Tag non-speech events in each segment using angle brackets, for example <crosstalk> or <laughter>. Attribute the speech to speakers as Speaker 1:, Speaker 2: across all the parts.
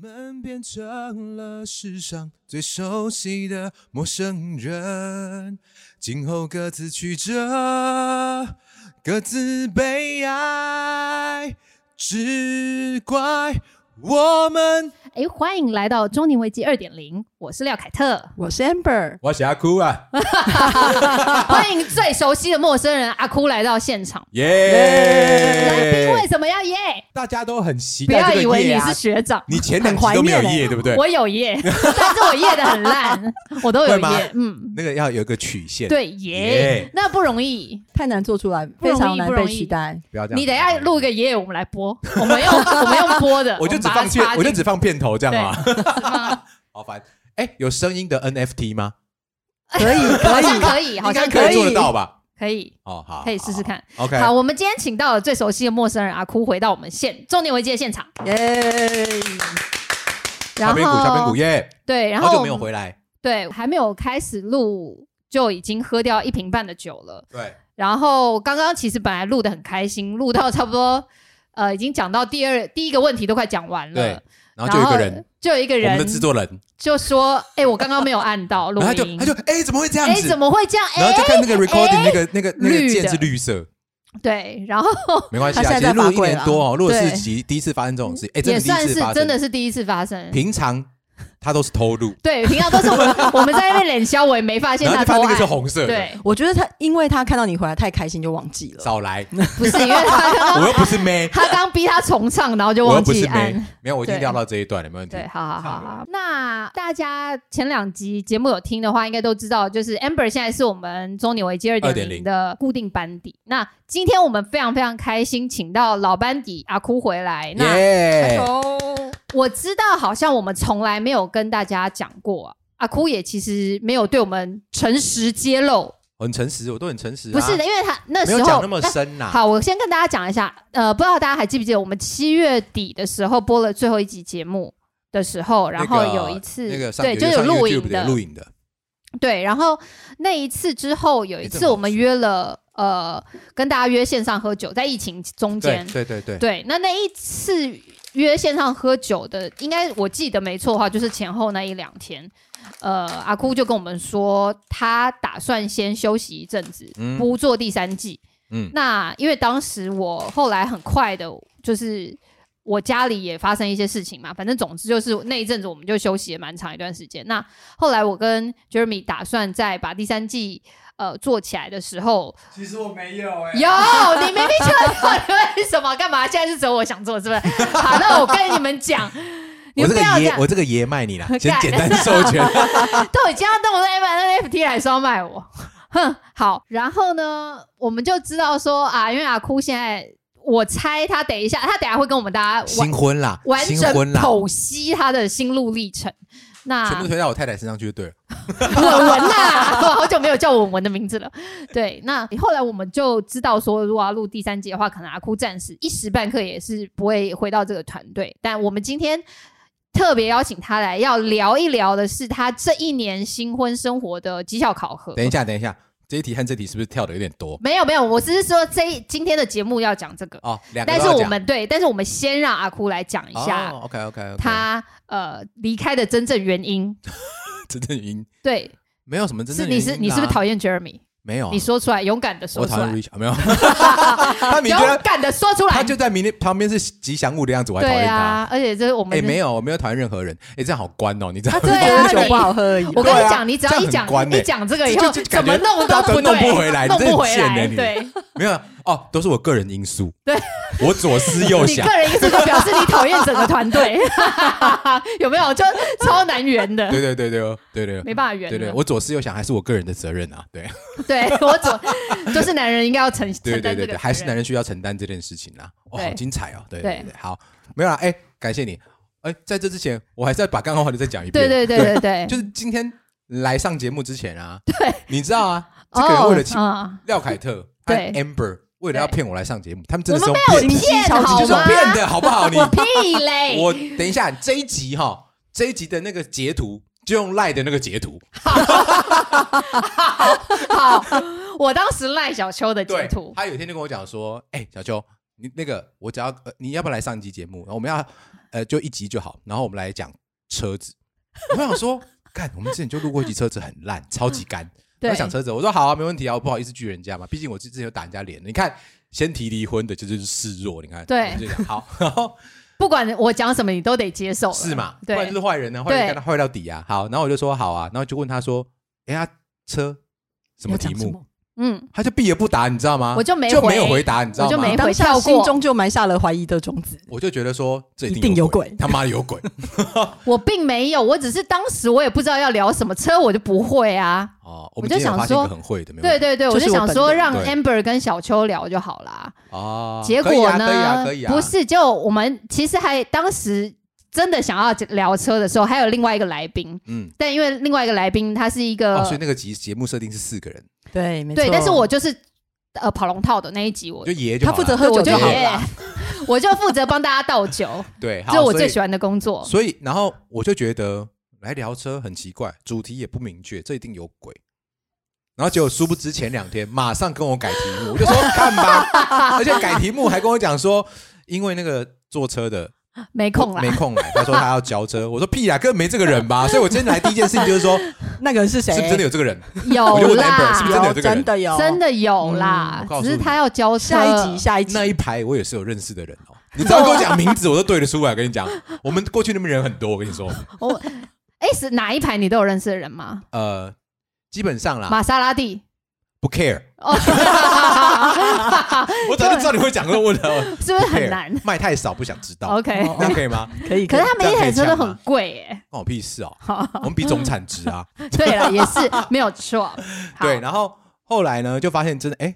Speaker 1: 们变成了世上最熟悉的陌生人，今后各自曲折，各自悲哀，只怪我们。
Speaker 2: 哎，欢迎来到中年危机二点零，我是廖凯特，
Speaker 3: 我是 Amber，
Speaker 1: 我是阿哭啊！<laughs>
Speaker 2: 欢迎最熟悉的陌生人阿哭来到现场。
Speaker 1: 耶！
Speaker 2: 来宾为什么要耶？
Speaker 1: 大家都很期
Speaker 2: 不
Speaker 1: 待这
Speaker 2: 要以为你
Speaker 1: 啊
Speaker 2: 是！学长，
Speaker 1: 你前两集都没有耶，对不对？
Speaker 2: 我有耶，<laughs> 但是我耶的很烂，<laughs> 我都有
Speaker 1: 会吗
Speaker 2: 耶。嗯，
Speaker 1: 那个要有一个曲线，，
Speaker 2: 对耶
Speaker 1: 耶，
Speaker 2: 那不容易。
Speaker 3: 太难做出来，
Speaker 2: 不容易
Speaker 3: 非常难
Speaker 2: 不容易
Speaker 3: 被取代。
Speaker 1: 不要这样。
Speaker 2: 你等一下录个耶，我们来播，我们用我们用播的，
Speaker 1: 我就只放片
Speaker 2: 插，进
Speaker 1: 我就只放片头这样啊，<laughs> 好烦。哎，有声音的 NFT 吗？
Speaker 3: 可以，
Speaker 2: 好 <laughs>
Speaker 3: 可以，
Speaker 2: 像可以，好像
Speaker 1: 可以做得
Speaker 3: 以
Speaker 1: 到吧？
Speaker 2: 可以。
Speaker 1: 哦，好，
Speaker 2: 可以试试看。
Speaker 1: OK，
Speaker 2: 好，我们今天请到了最熟悉的陌生人阿哭回到我们现重点危机的现场，
Speaker 3: 耶！
Speaker 2: 然后
Speaker 1: 小边鼓，小边鼓，耶！
Speaker 2: 对，然后
Speaker 1: 好久没有回来，
Speaker 2: 对，还没有开始录就已经喝掉一瓶半的酒了。
Speaker 1: 对，
Speaker 2: 然后刚刚其实本来录的很开心，录到差不多呃已经讲到第二第一个问题都快讲完了，
Speaker 1: 对然后就有一个人，
Speaker 2: 就有一个
Speaker 1: 我们
Speaker 2: 人
Speaker 1: 的制作人，
Speaker 2: 就说：“哎、我刚刚没有按到录
Speaker 1: 然后他就。”他就哎，怎么会这样
Speaker 2: 哎、
Speaker 1: 子？
Speaker 2: 怎么会这样？哎、
Speaker 1: 然后就看那个 recording
Speaker 2: 哎
Speaker 1: 那个那个那个键是绿色，
Speaker 2: 对，然后 <laughs>
Speaker 1: 没关系啊，
Speaker 3: 他现在
Speaker 1: 其实录一年多哦，如
Speaker 2: 果
Speaker 1: 是第，第一次发生这种事，哎，真的第一
Speaker 2: 也算是真的是第一次发生。
Speaker 1: 平常 <laughs> 他都是偷录，
Speaker 2: 对，平常都是我们 <laughs> 我们在那边脸消，我也没发现他偷
Speaker 1: 那个是红色的，
Speaker 2: 对，
Speaker 3: 我觉得他，因为他看到你回来太开心，就忘记了。
Speaker 1: 少来，<laughs>
Speaker 2: 不是因为他刚刚
Speaker 1: 我又不是妹，
Speaker 2: 他刚逼他重唱，然后就
Speaker 1: 我又
Speaker 2: 忘
Speaker 1: 不是妹
Speaker 2: 记按。，
Speaker 1: 没有，我已经
Speaker 2: 对
Speaker 1: 料到这一段了，没问题
Speaker 2: 对，。好好好好。那大家前两集节目有听的话，应该都知道，就是 Amber 现在是我们中年危机二点
Speaker 1: 2.0
Speaker 2: 零的固定班底。那今天我们非常非常开心，请到老班底阿哭回来。那
Speaker 1: 耶！
Speaker 2: 我知道，好像我们从来没有跟大家讲过、啊，阿哭也其实没有对我们诚实揭露。
Speaker 1: 很诚实，我都很诚实啊，
Speaker 2: 不是的，因为他那时候
Speaker 1: 有讲那么深呐。
Speaker 2: 好，我先跟大家讲一下，呃，不知道大家还记不记得，我们七月底的时候播了最后一集节目的时候，然后有一次，
Speaker 1: 那个上
Speaker 2: 对，就
Speaker 1: 有
Speaker 2: 录影的，
Speaker 1: 录影的，
Speaker 2: 对，然后那一次之后，有一次我们约了，呃，跟大家约线上喝酒，在疫情中
Speaker 1: 对
Speaker 2: 间，
Speaker 1: 对对对，
Speaker 2: 对，那那一次约线上喝酒的，应该我记得没错的话，就是前后那一两天。呃，阿哭就跟我们说，他打算先休息一阵子，
Speaker 1: 嗯
Speaker 2: 不做第三季。
Speaker 1: 嗯
Speaker 2: 那因为当时我后来很快的，就是我家里也发生一些事情嘛，反正总之就是那一阵子我们就休息了蛮长一段时间。那后来我跟 Jeremy 打算再把第三季呃做起来的时候，
Speaker 1: 其实我没有哎
Speaker 2: 有，你明明就有，你为什么干嘛？现在是只有我想做，是不是？好，那我跟你们讲，<laughs> 你
Speaker 1: 我这个爷，我这个爷卖你了，<laughs> 先
Speaker 2: 干
Speaker 1: 简单授权。<laughs>
Speaker 2: 都已经要动我的 NFT 来收买我，哼，好。然后呢，我们就知道说啊，因为阿哭现在，我猜他等一下，他等下会跟我们大家完
Speaker 1: 新婚啦，
Speaker 2: 完整剖析他的心路历程。那
Speaker 1: 全部推到我太太身上去就对了。
Speaker 2: 文文啦，<laughs> 我好久没有叫文文的名字了。对，那后来我们就知道说，如果要录第三集的话，可能阿哭暂时一时半刻也是不会回到这个团队。但我们今天特别邀请他来，要聊一聊的是他这一年新婚生活的绩效考核。
Speaker 1: 等一下，等一下，这一题和这题是不是跳的有点多？
Speaker 2: 没有没有，我只是说这一今天的节目要讲这个，
Speaker 1: 哦，两个
Speaker 2: 但是我们对，但是我们先让阿哭来讲一下
Speaker 1: 哦，OK OK OK，
Speaker 2: 他呃离开的真正原因。
Speaker 1: 真正原因
Speaker 2: 对，
Speaker 1: 没有什么真正原因是
Speaker 2: 你是你是不是讨厌 Jeremy？
Speaker 1: 没有啊？
Speaker 2: 你说出来，勇敢的说
Speaker 1: 我讨厌
Speaker 2: 出来。
Speaker 1: Rich 啊没有，<laughs> 他明
Speaker 2: 勇敢的说出来。
Speaker 1: 他就在明天旁边是吉祥物的样子，我还讨厌他。
Speaker 2: 对啊，而且这是我们
Speaker 1: 哎，没有，我没有讨厌任何人。哎，这样好关哦，你知道吗？
Speaker 2: 对啊 <laughs>
Speaker 3: 酒不好喝而已。
Speaker 2: 我跟你讲，你只要一讲一讲这个以后，怎么弄
Speaker 1: 都
Speaker 2: 都不对，
Speaker 1: 弄不回来你
Speaker 2: 弄
Speaker 1: 真的
Speaker 2: 不回来。对，
Speaker 1: 没有哦，都是我个人因素。
Speaker 2: 对，
Speaker 1: 我左思右
Speaker 2: 你
Speaker 1: 想
Speaker 2: 个。人因素就表示你讨厌整个团队，<laughs> 有没有？就超难圆的，
Speaker 1: 对对对对哦对对
Speaker 2: 没办法圆的。
Speaker 1: 对对，我左思右想还是我个人的责任啊。对
Speaker 2: 对我左就是男人应该要承承
Speaker 1: 对对对对，还是男人需要承担这件事情啊。哇，
Speaker 2: 对
Speaker 1: 好精彩哦！对
Speaker 2: 对
Speaker 1: 对对，好，没有啦。哎，感谢你。哎，在这之前，我还是要把刚刚话题再讲一遍。
Speaker 2: 对对对对对，
Speaker 1: 就是今天来上节目之前啊，
Speaker 2: 对，
Speaker 1: 你知道啊，这个人为了请
Speaker 2: 啊，
Speaker 1: 廖凯特
Speaker 2: 对
Speaker 1: Amber 为了要骗我来上节目，他们真的是用骗，的好不好？你
Speaker 2: 我屁嘞！<laughs>
Speaker 1: 我等一下这一集哈，这一集的那个截图就用赖的那个截图，
Speaker 2: 好，我当时赖小秋的截
Speaker 1: 对
Speaker 2: 图，，
Speaker 1: 他有一天就跟我讲说，哎，小秋，你那个我只要呃你要不要来上一集节目？我们要呃，就一集就好。然后我们来讲车子。我想说，看，我们之前就录过一集车子很烂，超级干。
Speaker 2: 对
Speaker 1: 我讲车子，我说好啊，没问题啊，我不好意思拒人家嘛，毕竟我之前有打人家脸。你看，先提离婚的，这就是示弱。你看，
Speaker 2: 对
Speaker 1: 就讲好，然后
Speaker 2: 不管我讲什么，你都得接受。
Speaker 1: 是嘛？不
Speaker 2: 对
Speaker 1: 然就是坏人呢，坏人跟他坏到底啊。好，然后我就说好啊，然后就问他说，哎呀，车什么题目？
Speaker 2: 嗯，
Speaker 1: 他就避而不答，你知道吗？
Speaker 2: 我就没
Speaker 1: 就没有
Speaker 2: 回
Speaker 1: 回答，你知道吗？
Speaker 2: 我就没回
Speaker 3: 心中就埋下了怀疑的种子。
Speaker 1: 我就觉得说这一
Speaker 3: 一
Speaker 1: 定有
Speaker 3: 定有鬼
Speaker 1: 他妈的有鬼 <laughs>
Speaker 2: 我并没有，我只是当时我也不知道要聊什么车，我就不会啊。
Speaker 1: 哦！
Speaker 2: 我
Speaker 1: 们
Speaker 2: 就想说对对对，我
Speaker 3: 就
Speaker 2: 想说让 Amber 跟小秋聊就好啦。
Speaker 1: 哦，
Speaker 2: 结果呢，不是，就我们其实还当时真的想要聊车的时候，还有另外一个来宾，
Speaker 1: 嗯。
Speaker 2: 但因为另外一个来宾他是一个、
Speaker 1: 哦，所以那个节节目设定是四个人，
Speaker 3: 对，没错。
Speaker 2: 对，但是我就是呃跑龙套的那一集我，
Speaker 1: 就爷就
Speaker 3: 他
Speaker 1: 好了
Speaker 3: 负责喝酒
Speaker 2: 我就。我就负责帮大家倒酒，<laughs>
Speaker 1: 对，
Speaker 2: 这是我最喜欢的工作。
Speaker 1: 所以，然后我就觉得来聊车很奇怪，主题也不明确，这一定有鬼。然后结果殊不知前两天马上跟我改题目，我就说看吧，<laughs> 而且改题目还跟我讲说，因为那个坐车的
Speaker 2: 没空来
Speaker 1: 没，空来，他说他要交车，我说屁啦，根本没这个人吧。<laughs> 所以我今天来第一件事情就是说，
Speaker 3: 那个人是谁？
Speaker 1: 是不是真的有这个人？
Speaker 2: 有
Speaker 1: 我就问 Amber 是不是真的有，这个人
Speaker 3: 真的有，
Speaker 2: 真的有啦只是他要交车。
Speaker 3: 下一集，下一集
Speaker 1: 那一排我也是有认识的人哦，你只要跟我讲名字，我都对得出来。我跟你讲，我们过去那边人很多，我跟你说，<laughs>
Speaker 2: 我哎是哪一排你都有认识的人吗？
Speaker 1: 呃，基本上啦，
Speaker 2: 玛莎拉蒂。
Speaker 1: 不 care。
Speaker 2: 哦，<laughs>
Speaker 1: 我早就知道你会讲这个问题了，
Speaker 2: 是不是很难
Speaker 1: 卖太少不想知道
Speaker 2: ，？OK，
Speaker 1: 那可以吗？
Speaker 3: 可以。
Speaker 2: 可是他每一台车都很贵耶。
Speaker 1: 关我屁事哦，我们比总产值啊。<laughs>
Speaker 2: 对了，也是没有错。<laughs>
Speaker 1: 对，然后后来呢，就发现真的，哎，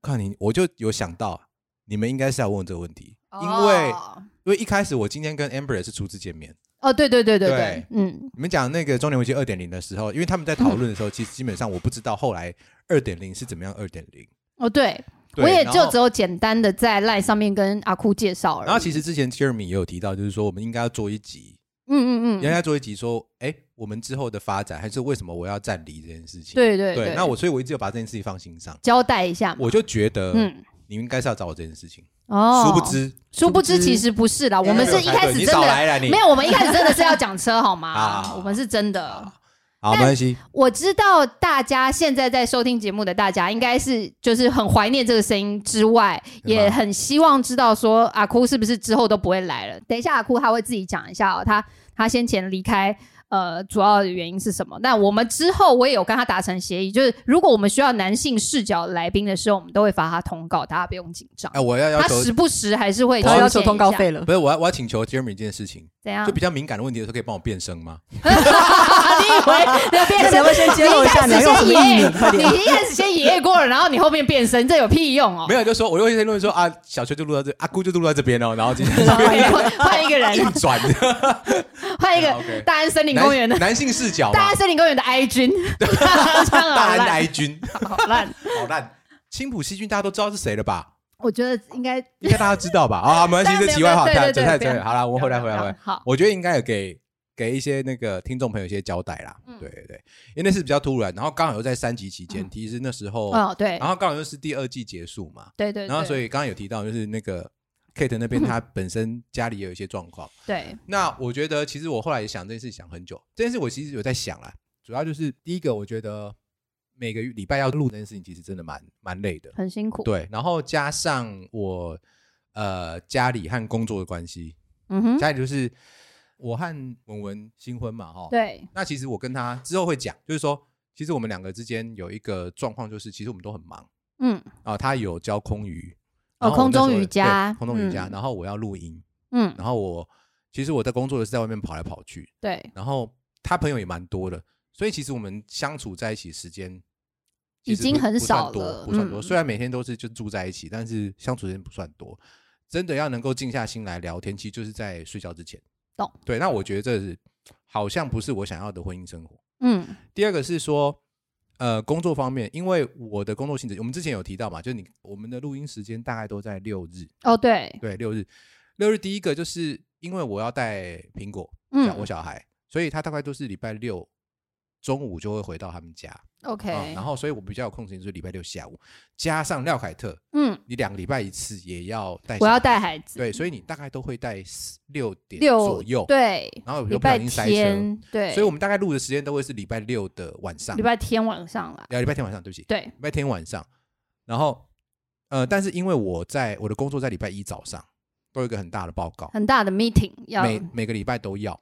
Speaker 1: 看你，我就有想到，你们应该是要问这个问题，因为
Speaker 2: 哦
Speaker 1: 因为一开始我今天跟 Amber 也是初次见面，
Speaker 2: 哦，对对对对对
Speaker 1: 对，
Speaker 2: 嗯，
Speaker 1: 你们讲那个中年危机二点零的时候，因为他们在讨论的时候，其实基本上我不知道后来二点零是怎么样二点零。
Speaker 2: 哦对，我也就只有简单的在 LINE 上面跟阿库介绍。
Speaker 1: 然后其实之前 Jeremy 也有提到，就是说我们应该要做一集，
Speaker 2: 嗯嗯嗯，
Speaker 1: 应该做一集说，哎，我们之后的发展，还是为什么我要站离这件事情。
Speaker 2: 对对
Speaker 1: 对，那我所以我一直有把这件事情放心上，
Speaker 2: 交代一下嘛。
Speaker 1: 我就觉得，
Speaker 2: 嗯
Speaker 1: 你们应该是要找我这件事情，
Speaker 2: 哦，
Speaker 1: 殊不知
Speaker 2: 殊不知其实不是啦，我们是一开始真的没有，我们一开始真的是要讲车好
Speaker 1: 好
Speaker 2: 吗 <laughs> 我们是真的。
Speaker 1: 好，没关系，
Speaker 2: 我知道大家现在在收听节目的大家，应该是就是很怀念这个声音之外，也很希望知道说阿哭是不是之后都不会来了。等一下阿哭他会自己讲一下哦，他他先前离开。呃，主要的原因是什么？那我们之后我也有跟他达成协议，就是如果我们需要男性视角来宾的时候，我们都会发他通告，大家不用紧张
Speaker 1: 哎，。我要要
Speaker 2: 他
Speaker 1: 求，
Speaker 2: 时不时还是会
Speaker 3: 他要求通告费了
Speaker 1: 不。是我要我要请求 Jeremy 一件事情，
Speaker 2: 怎样
Speaker 1: 就？比较敏感的问题的时候，可以帮我变声吗？<laughs>
Speaker 2: 你以为要变
Speaker 3: 那你
Speaker 2: 身
Speaker 3: 要不要先揭露一下你要用什么艺名？
Speaker 2: 你！一开始先爷爷过了，然后你后面变声，这有屁用哦
Speaker 1: 没？有，就说我就会先论说啊，小秋就录到这，阿姑就录到这边哦，然后今天
Speaker 2: 换换一个人，<laughs>
Speaker 1: 硬转，
Speaker 2: 换一个 <laughs> 大安森林公园的
Speaker 1: 男男性视角
Speaker 2: 大安，森林公园的 I 君，<laughs>
Speaker 1: 大
Speaker 2: 好
Speaker 1: 安
Speaker 2: 烂，
Speaker 1: 哀君，
Speaker 2: 好烂。
Speaker 1: 好烂。青浦细菌大家都知道是谁了吧？
Speaker 2: 我觉得应该
Speaker 1: 应该大家知道吧？啊，没关系，这题外话，
Speaker 2: 对对对
Speaker 1: 太太太好了，我们回来回来回来。
Speaker 2: 好，
Speaker 1: 我觉得应该有给给一些那个听众朋友一些交代啦。
Speaker 2: 嗯
Speaker 1: 对对对，因为那是比较突然，然后刚好又在三级期间，其实那时候，
Speaker 2: 哦对
Speaker 1: 然后刚好又是第二季结束嘛，
Speaker 2: 对对，以
Speaker 1: 然后所以刚刚有提到，就是那个 Kate 那边他本身家里也有一些状况。<laughs>
Speaker 2: 对
Speaker 1: 那我觉得其实我后来也想这件事想很久，这件事我其实有在想啦，主要就是第一个，我觉得每个礼拜要录这件事情，其实真的蛮蛮累的。
Speaker 2: 很辛苦。
Speaker 1: 对，然后加上我呃家里和工作的关系，
Speaker 2: 嗯哼，
Speaker 1: 家里就是我和文文新婚嘛，哈。。
Speaker 2: 对
Speaker 1: 那其实我跟他之后会讲，就是说，其实我们两个之间有一个状况，就是其实我们都很忙
Speaker 2: 嗯
Speaker 1: 啊。他有教空余，
Speaker 2: 哦空中瑜伽
Speaker 1: 空中瑜伽，
Speaker 2: 嗯
Speaker 1: 然后我要录音，
Speaker 2: 嗯，
Speaker 1: 然后我其实我在工作的是在外面跑来跑去，
Speaker 2: 对
Speaker 1: 然后他朋友也蛮多的，所以其实我们相处在一起时间
Speaker 2: 已经很少了
Speaker 1: 不算多。
Speaker 2: 嗯
Speaker 1: 虽然每天都是就住在一起，但是相处时间不算多。真的要能够静下心来聊天，其实就是在睡觉之前。
Speaker 2: 懂？
Speaker 1: 对，那我觉得这是好像不是我想要的婚姻生活。
Speaker 2: 嗯
Speaker 1: 第二个是说，呃，工作方面，因为我的工作性质，我们之前有提到嘛，就是你我们的录音时间大概都在六日，
Speaker 2: 哦对，
Speaker 1: 对，六日。六日第一个就是因为我要带苹果，
Speaker 2: 嗯
Speaker 1: 我小孩，所以他大概都是礼拜六中午就会回到他们家。
Speaker 2: OK，、
Speaker 1: 啊然后所以我比较有空时间就是礼拜六下午，加上廖凯特，
Speaker 2: 嗯，
Speaker 1: 你两个礼拜一次也要带，
Speaker 2: 我要带孩。子，
Speaker 1: 对，所以你大概都会带四六点
Speaker 2: 六
Speaker 1: 左右，，
Speaker 2: 对，
Speaker 1: 然后有不小
Speaker 2: 礼拜
Speaker 1: 心塞车，
Speaker 2: 天。对，
Speaker 1: 所以我们大概录的时间都会是礼拜六的晚上
Speaker 2: 礼，拜天晚上啦，
Speaker 1: 呃，礼拜天晚上，对不起，
Speaker 2: 对，
Speaker 1: 礼拜天晚上，然后呃，但是因为我在我的工作在礼拜一早上都有一个很大的报告，
Speaker 2: 很大的 meeting 要
Speaker 1: 每每个礼拜都要，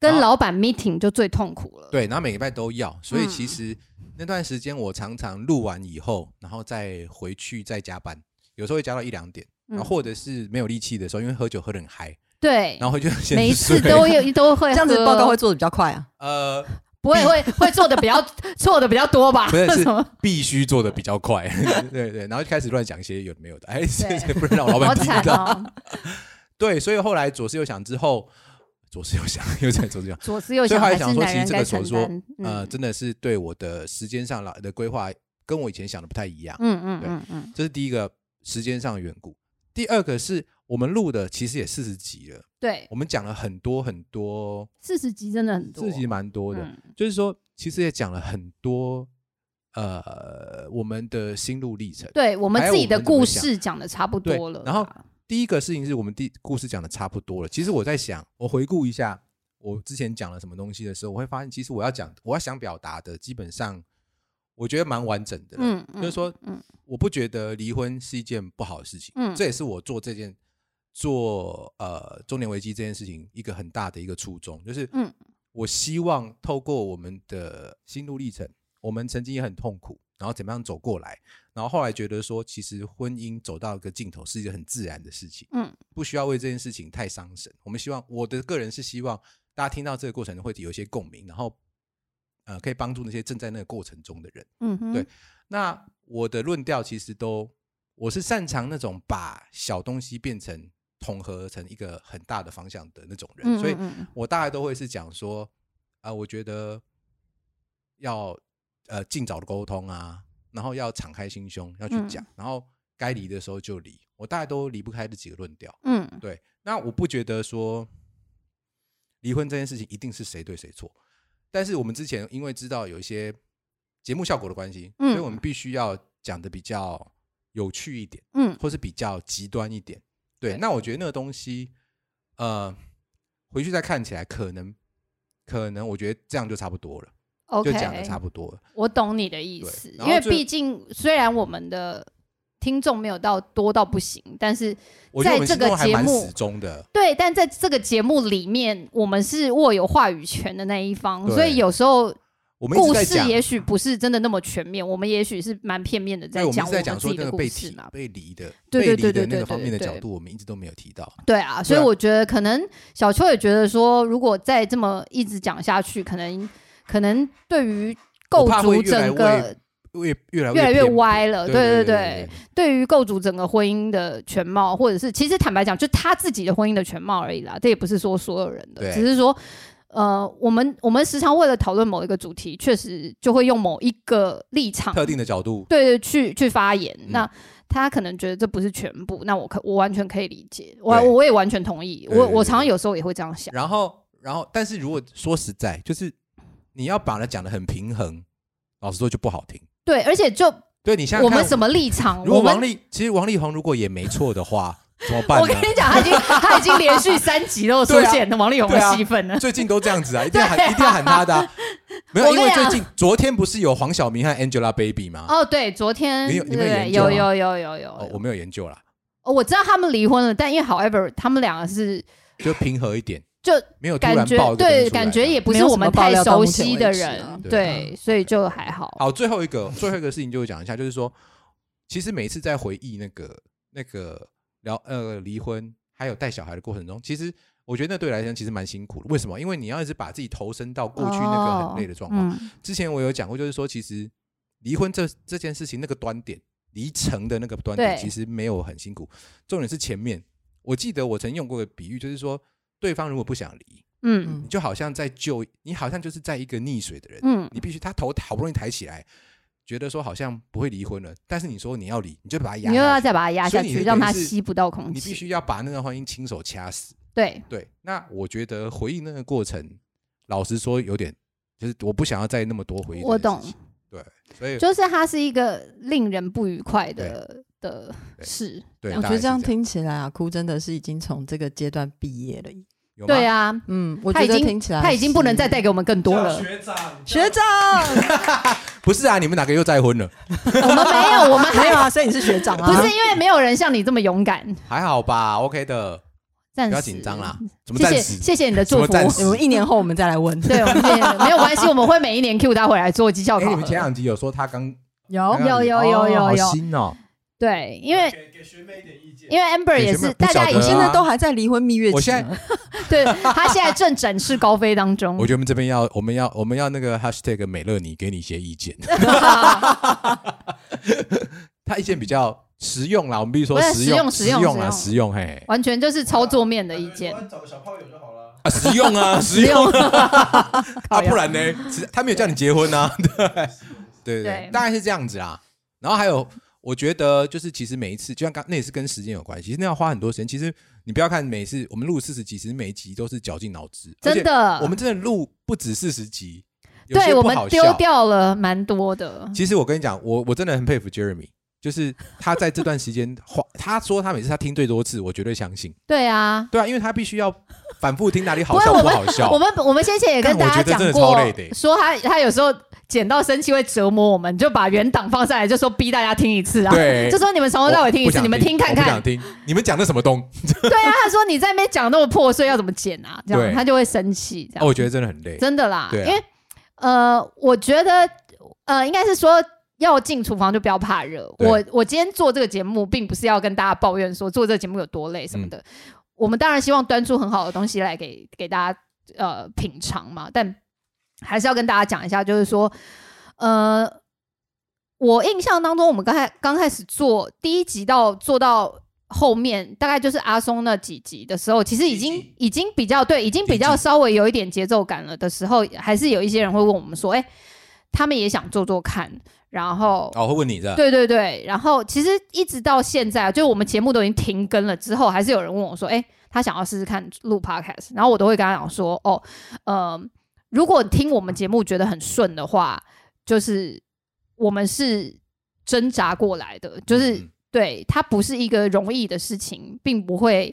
Speaker 2: 跟老板 meeting 就最痛苦了。
Speaker 1: 对，然后每个礼拜都要，所以
Speaker 2: 嗯
Speaker 1: 其实那段时间我常常录完以后，然后再回去再加班，有时候会加到一两点，然后
Speaker 2: 嗯
Speaker 1: 或者是没有力气的时候，因为喝酒喝得很嗨，
Speaker 2: 对，
Speaker 1: 然后就先
Speaker 2: 每一次都有都会
Speaker 3: 这样子
Speaker 2: 喝
Speaker 3: 报告会做的比较快啊。<laughs>
Speaker 1: 呃 <laughs>
Speaker 2: 不会会会做的比较错的比较多吧？
Speaker 1: 不是 <laughs> 是必须做的比较快，对对，然后就开始乱讲一些有的没有的，哎，这不能让我老
Speaker 2: 好
Speaker 1: 板听到。
Speaker 2: 哦！
Speaker 1: 对，所以后来左思右想之后，左思右想 <laughs> 又在左思右想，
Speaker 2: 左思右
Speaker 1: 所以
Speaker 2: 想还
Speaker 1: 想说，其实这个所说呃，
Speaker 2: 嗯
Speaker 1: 真的是对我的时间上来的规划跟我以前想的不太一样，
Speaker 2: 嗯嗯
Speaker 1: 对
Speaker 2: 嗯嗯，
Speaker 1: 这是第一个时间上的缘故。第二个是我们录的其实也四十集了，
Speaker 2: 对，
Speaker 1: 我们讲了很多很多，
Speaker 2: 四十集真的很多，
Speaker 1: 四十集蛮多的，
Speaker 2: 嗯
Speaker 1: 就是说其实也讲了很多呃我们的心路历程。
Speaker 2: 对我们自己的故事讲的差不多了，
Speaker 1: 然后第一个事情是我们第故事讲的差不多了。其实我在想，我回顾一下我之前讲了什么东西的时候，我会发现，其实我要讲，我要想表达的，基本上我觉得蛮完整的。
Speaker 2: 嗯，嗯
Speaker 1: 就是说，
Speaker 2: 嗯
Speaker 1: 我不觉得离婚是一件不好的事情。
Speaker 2: 嗯
Speaker 1: 这也是我做这件做呃中年危机这件事情一个很大的一个初衷，就是
Speaker 2: 嗯
Speaker 1: 我希望透过我们的心路历程，我们曾经也很痛苦，然后怎么样走过来，然后后来觉得说，其实婚姻走到一个尽头是一个很自然的事情，
Speaker 2: 嗯
Speaker 1: 不需要为这件事情太伤神。我们希望，我的个人是希望大家听到这个过程会有一些共鸣，然后呃，可以帮助那些正在那个过程中的人。
Speaker 2: 嗯哼，
Speaker 1: 对那我的论调其实都，我是擅长那种把小东西变成统合成一个很大的方向的那种人，
Speaker 2: 嗯，
Speaker 1: 所以我大概都会是讲说，啊、我觉得要呃尽早的沟通啊，然后要敞开心胸要去
Speaker 2: 嗯
Speaker 1: 讲，然后该离的时候就离，我大概都离不开这几个论调。
Speaker 2: 嗯
Speaker 1: 对，那我不觉得说离婚这件事情一定是谁对谁错，但是我们之前因为知道有一些节目效果的关系，
Speaker 2: 嗯
Speaker 1: 所以我们必须要讲的比较有趣一点，
Speaker 2: 嗯
Speaker 1: 或是比较极端一点。对，
Speaker 2: 对
Speaker 1: 那我觉得那个东西，呃，回去再看起来，可能可能我觉得这样就差不多了，
Speaker 2: ，OK，
Speaker 1: 就讲的差不多了。
Speaker 2: 我懂你的意思，因为毕竟虽然我们的听众没有到多到不行，但是在这个节目
Speaker 1: 始终的，
Speaker 2: 对，但在这个节目里面，我们是握有话语权的那一方，所以有时候
Speaker 1: 我们
Speaker 2: 故事，也许不是真的那么全面，我们也许是蛮片面的
Speaker 1: 在讲
Speaker 2: 们自己的故
Speaker 1: 说那个被提
Speaker 2: 事嘛。
Speaker 1: 被离的
Speaker 2: 对对对对对对
Speaker 1: 个方面的角度，我们一直都没有提到。
Speaker 2: 对啊，所以我觉得可能小秋也觉得说，如果再这么一直讲下去，可能可能对于构筑整个
Speaker 1: 越越来
Speaker 2: 越来越歪了。
Speaker 1: 对
Speaker 2: 对
Speaker 1: 对
Speaker 2: 对，对于构筑整个婚姻的全貌，或者是其实坦白讲，就他自己的婚姻的全貌而已啦。这也不是说所有人的，只是说。呃，我们我们时常为了讨论某一个主题，确实就会用某一个立场，
Speaker 1: 特定的角度，
Speaker 2: 对对去去发言。
Speaker 1: 嗯
Speaker 2: 那他可能觉得这不是全部，那我可我完全可以理解，我我也完全同意。我我常常有时候也会这样想。
Speaker 1: 然后然后，但是如果说实在，就是你要把它讲的很平衡，老实说就不好听。
Speaker 2: 对，而且就
Speaker 1: 对你想想看，
Speaker 2: 我们什么立场？
Speaker 1: 如果王力，其实王力宏如果也没错的话，怎么办
Speaker 2: 我跟？你讲，他已经 <laughs> 他已经连续三集都有出现王力宏的戏份了。
Speaker 1: 最近都这样子啊，<laughs> 一定要喊，一定要喊他的啊。没有，因为最近昨天不是有黄晓明和 Angelababy 吗？
Speaker 2: 哦，对，昨天
Speaker 1: 你有你们有研究吗
Speaker 2: 有有有有有
Speaker 1: 哦，我
Speaker 2: 有，
Speaker 1: 没有研究啦，
Speaker 2: 哦我知道他们离婚了，但因为 however 他们两个是
Speaker 1: 就平和一点，
Speaker 2: 就
Speaker 1: 没有
Speaker 2: 感觉对，感觉也不是我们太熟悉的人，
Speaker 1: 对
Speaker 2: 对，所以就还好。
Speaker 1: 好，最后一个最后一个事情就讲一下，就是说，其实每次在回忆那个那个聊呃离婚还有带小孩的过程中，其实我觉得那对我来讲其实蛮辛苦的。为什么？因为你要一直把自己投身到过去那个很累的状况。
Speaker 2: 嗯
Speaker 1: 之前我有讲过，就是说，其实离婚这这件事情那个端点，离成的那个端点，其实没有很辛苦，重点是前面。我记得我曾用过的比喻，就是说，对方如果不想离，
Speaker 2: 嗯
Speaker 1: 你就好像在救，你好像就是在一个溺水的人，
Speaker 2: 嗯
Speaker 1: 你必须他头好不容易抬起来，觉得说好像不会离婚了，但是你说你要离，你就把他压，
Speaker 2: 你又要再把它压下去，让它
Speaker 1: 等于是
Speaker 2: 吸不到空气
Speaker 1: 你必。须要把那段婚姻亲手掐死。
Speaker 2: 对，
Speaker 1: 对，那我觉得回忆那个过程，老实说有点就是我不想要再那么多回忆。
Speaker 2: 我懂，
Speaker 1: 对，所以
Speaker 2: 就是它是一个令人不愉快的的事。
Speaker 1: 对，
Speaker 3: 我觉得这样听起来啊，哭真的是已经从这个阶段毕业了。
Speaker 1: 有吗
Speaker 2: 对啊，
Speaker 3: 嗯，我觉得
Speaker 2: 他已经
Speaker 3: 听起来
Speaker 2: 他已经不能再
Speaker 3: 是
Speaker 2: 带给我们更多了。
Speaker 4: 学长，
Speaker 3: 学长，<laughs>
Speaker 1: 不是啊，你们哪个又再婚了？<laughs>
Speaker 2: 我们没有，我们还 <laughs>
Speaker 3: 没有啊，所以你是学长啊，
Speaker 2: 不是因为没有人像你这么勇敢。
Speaker 1: 还好吧，OK 的，
Speaker 2: 暂时
Speaker 1: 不要紧张啦。怎么
Speaker 2: 谢谢？谢谢你的祝福。
Speaker 3: 我们一年后我们再来问。
Speaker 2: 对，我们没有关系，我们会每一年 Q 他回来做绩效
Speaker 1: 哎，
Speaker 2: 考
Speaker 1: 你们前
Speaker 2: 核。
Speaker 1: 两集有说他刚
Speaker 3: 有
Speaker 2: 有有有有
Speaker 1: 哦
Speaker 2: 有
Speaker 1: 新哦。
Speaker 2: 对，因为
Speaker 4: 给给学妹一点意见。
Speaker 2: 因为 Amber 也是大家已经
Speaker 3: 都还在离婚蜜月期。
Speaker 1: 我现在 <laughs>
Speaker 2: 对他现在正展翅高飞当中
Speaker 1: 我。觉得我们这边要，我们要，我们要那个 hashtag 美乐你给你一些意见，<laughs> 他意见比较实用啦，我们必须说实用，
Speaker 2: 实用
Speaker 1: 用啦，
Speaker 2: 实
Speaker 1: 实用嘿
Speaker 2: 完全就是操作面的意见。
Speaker 4: 找个小炮友就好了。
Speaker 1: 啊，实用啊，<laughs> 实用啊，啊，不然呢？他没有叫你结婚啊，对对对
Speaker 2: 对，
Speaker 1: 大概是这样子啊。然后还有，我觉得就是其实每一次，就像刚那也是跟时间有关系，其实那要花很多时间。其实你不要看每次我们录四十集，其实每一集都是绞尽脑汁，
Speaker 2: 真的
Speaker 1: 我们真的录不止四十集，
Speaker 2: 对我们丢掉了蛮多的。
Speaker 1: 其实我跟你讲，我我真的很佩服 Jeremy，就是他在这段时间花，他说他每次他听最多次，我绝对相信。
Speaker 2: 对啊，
Speaker 1: 对啊，因为他必须要反复听哪里好笑
Speaker 2: 不
Speaker 1: 好笑
Speaker 2: 我。们我们先前也跟大家讲过
Speaker 1: 超累的欸，
Speaker 2: 说他他有时候剪到生气会折磨我们，就把原档放上来，就说逼大家听一次啊。
Speaker 1: 对
Speaker 2: 就说你们从头到尾听一次，你们听看看
Speaker 1: 不想。听你们讲的什么东？
Speaker 2: 对啊，他说你在那边讲那么破碎，要怎么剪啊？这样他就会生气。这样
Speaker 1: 哦，我觉得真的很累。
Speaker 2: 真的啦，
Speaker 1: 对啊
Speaker 2: 因为呃，我觉得呃，应该是说要进厨房就不要怕热。我我今天做这个节目，并不是要跟大家抱怨说做这个节目有多累什么
Speaker 1: 嗯
Speaker 2: 的。我们当然希望端出很好的东西来给给大家呃品尝嘛，但还是要跟大家讲一下，就是说呃，我印象当中，我们刚才刚开始做第一集到做到。后面大概就是阿松那几集的时候，其实已经已经比较对，已经比较稍微有一点节奏感了的时候，还是有一些人会问我们说：“哎、他们也想做做看。”然后，
Speaker 1: 哦，会问你的，
Speaker 2: 对对对，然后其实一直到现在，就我们节目都已经停更了之后，还是有人问我说：“哎、他想要试试看录 podcast。”然后我都会跟他讲说：“哦，呃，如果听我们节目觉得很顺的话，就是我们是挣扎过来的，就是。
Speaker 1: 嗯
Speaker 2: 对，它不是一个容易的事情，并不会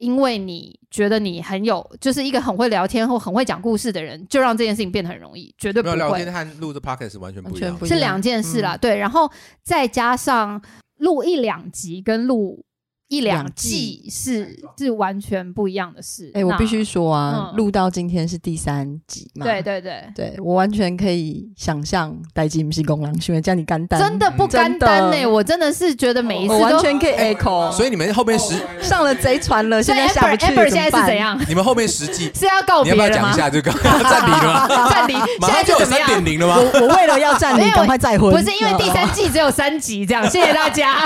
Speaker 2: 因为你觉得你很有，就是一个很会聊天或很会讲故事的人，就让这件事情变得很容易，绝对不会
Speaker 1: 聊天，和录这 podcast 完全不一样
Speaker 3: 完全不。一样
Speaker 2: 是两件事啦。
Speaker 3: 嗯
Speaker 2: 对，然后再加上录一两集跟录一两
Speaker 3: 两
Speaker 2: 季是是完全不一样的事。
Speaker 3: 哎，我必须说啊，
Speaker 2: 嗯
Speaker 3: 录到今天是第三集嘛，
Speaker 2: 对对对，
Speaker 3: 对我完全可以想象代金不是公狼，因为叫你干单，
Speaker 2: 真的不干单呢、我真的是觉得每一次
Speaker 3: 我
Speaker 2: 都
Speaker 3: 完全可以 echo，<laughs>
Speaker 1: 所以你们后面十，<laughs>
Speaker 3: 上了贼船了，现在下不去
Speaker 2: Amber，现在是
Speaker 3: 么办
Speaker 2: 怎？样？
Speaker 1: 你们后面十季，<laughs>
Speaker 2: 是要告
Speaker 1: 你要不要
Speaker 2: 别了吗？
Speaker 1: 讲一下这个暂停了吗？
Speaker 2: 暂停，
Speaker 1: 马
Speaker 2: 现在
Speaker 1: 上就有三
Speaker 2: 怎么样？
Speaker 1: 点零了吗？
Speaker 3: 我我为了要占领，
Speaker 2: 没有
Speaker 3: 赶快再婚，
Speaker 2: 不是因为第三季只有三集，这样，谢谢大家，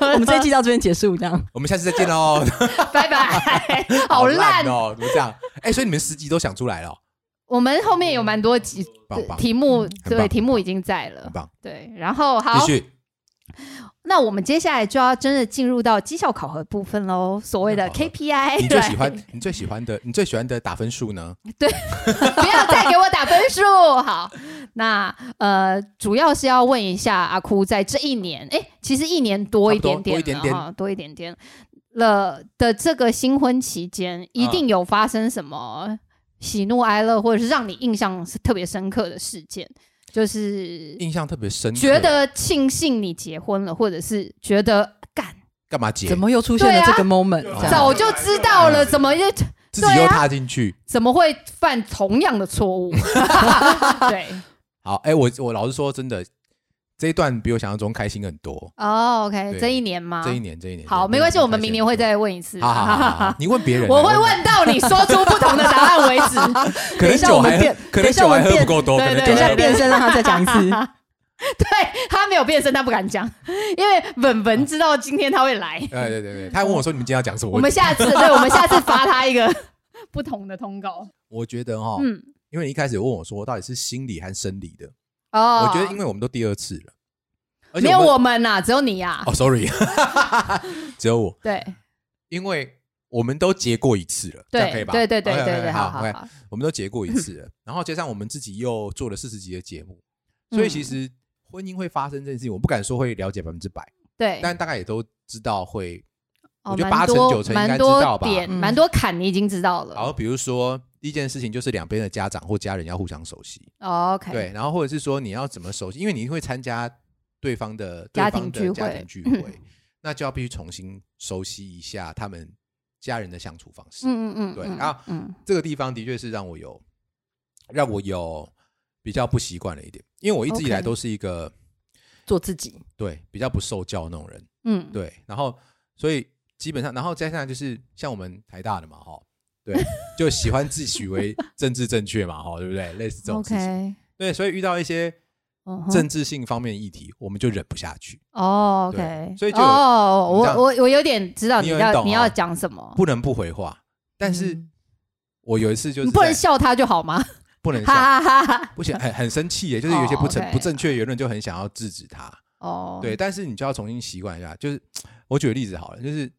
Speaker 3: 我们这一季到这边结束，这样
Speaker 1: 我们下次再见喽。<laughs>
Speaker 2: 拜拜。<laughs> 好烂哦！
Speaker 1: 哦，怎么这样？哎，所以你们十集都想出来了哦，
Speaker 2: 我们后面有蛮多集题目，对，题目已经在了
Speaker 1: 很，棒。
Speaker 2: 对。然后好
Speaker 1: 继，续，
Speaker 2: 那我们接下来就要真的进入到绩效考核部分喽，所谓的 KPI。
Speaker 1: 你最喜
Speaker 2: 对
Speaker 1: 欢你最喜欢的你最喜欢的打分数呢？<laughs>
Speaker 2: 对不要再给我打分数。<laughs> 好，那呃，主要是要问一下阿哭，在这一年，哎，其实一年多一点点
Speaker 1: 一点点
Speaker 2: 哈多一点点了的这个新婚期间，一定有发生什么喜怒哀乐，或者是让你印象是特别深刻的事件，就是
Speaker 1: 印象特别深刻，
Speaker 2: 觉得庆幸你结婚了，或者是觉得干
Speaker 1: 干嘛结
Speaker 3: 怎？么又出现了这个 moment？啊
Speaker 2: 早就知道了，怎么又
Speaker 1: 自己又踏进去。
Speaker 2: 怎么会犯同样的错误？<laughs> 对。
Speaker 1: 好，哎，我我老实说，真的这一段比我想象中开心很多。
Speaker 2: 哦，OK，这一年吗？
Speaker 1: 这一年，这一年
Speaker 2: 好，没关系，我们明年会。再问一次。
Speaker 1: 好好好好好，<laughs> 你问别人啊，
Speaker 2: 我会问到你说出不同的答案为止。<laughs>
Speaker 1: 可能
Speaker 3: 等一下
Speaker 1: 酒还
Speaker 3: 我们变
Speaker 1: 可能
Speaker 3: 等一下
Speaker 1: 酒还喝
Speaker 3: 我们变
Speaker 1: 不够多，可
Speaker 2: 对对
Speaker 1: 能
Speaker 3: 等一下
Speaker 1: 还喝不够
Speaker 3: 变身，让他再讲一次。<laughs>
Speaker 2: 对他没有变身，他不敢讲，因为文文知道今天他会来。
Speaker 1: 哎，对对对，他还问我说：“你们今天要讲什么？”
Speaker 2: 我们下次，对，我们下次发他一个不同的通告。
Speaker 1: 我觉得哈，
Speaker 2: 嗯，
Speaker 1: 因为你一开始问我说到底是心理还是生理的，
Speaker 2: 哦，
Speaker 1: 我觉得因为我们都第二次了，
Speaker 2: 没有我们呐，只有你呀。
Speaker 1: 哦，sorry，<laughs> 只有我，
Speaker 2: 对，
Speaker 1: 因为我们都结过一次了，对可以
Speaker 2: 对
Speaker 1: 吧？
Speaker 2: 对对对对对，好好好，
Speaker 1: 我们都结过一次了，<laughs> 然后加上我们自己又做了四十集的节目，所以其实婚姻会发生这件事情，我不敢说会了解百分之百，
Speaker 2: 对，
Speaker 1: 但大概也都知道会。
Speaker 2: 哦
Speaker 1: 我觉得八成九成应该知道吧
Speaker 2: 蛮多坎你已经知道了。
Speaker 1: 然后比如说第一件事情就是两边的家长或家人要互相熟悉，
Speaker 2: 哦 OK，
Speaker 1: 对，然后或者是说你要怎么熟悉，因为你会参加对方的
Speaker 2: 家庭聚会
Speaker 1: 家庭聚会，那就要必须重新熟悉一下他们家人的相处方式。
Speaker 2: 嗯嗯嗯，嗯
Speaker 1: 对然后
Speaker 2: 嗯。
Speaker 1: 这个地方的确是让我有让我有比较不习惯了一点，因为我一直以来都是一个
Speaker 3: 做自己，
Speaker 1: 对比较不受教那种人，
Speaker 2: 嗯，
Speaker 1: 对，然后所以基本上，然后加上就是像我们台大的嘛，哈，对，<laughs> 就喜欢自诩为政治正确嘛，哈，对不对？类似这种事情
Speaker 2: ，OK，
Speaker 1: 对，所以遇到一些政治性方面的议题，我们就忍不下去，
Speaker 2: 哦
Speaker 1: 对
Speaker 2: ，OK，
Speaker 1: 所以就
Speaker 2: 哦，我我我有点知道你要你要
Speaker 1: 哦
Speaker 2: 讲什么，
Speaker 1: 不能不回话。但是
Speaker 3: 嗯
Speaker 1: 我有一次就是
Speaker 2: 你不能笑他就好吗？
Speaker 1: 不能笑，
Speaker 2: 哈哈哈哈。
Speaker 1: 不行，很很生气耶，就是有些
Speaker 2: 哦
Speaker 1: 不
Speaker 2: 成、
Speaker 1: 不正确的言论，就很想要制止他。
Speaker 2: 哦，
Speaker 1: 对，但是你就要重新习惯一下。就是我举个例子好了，就是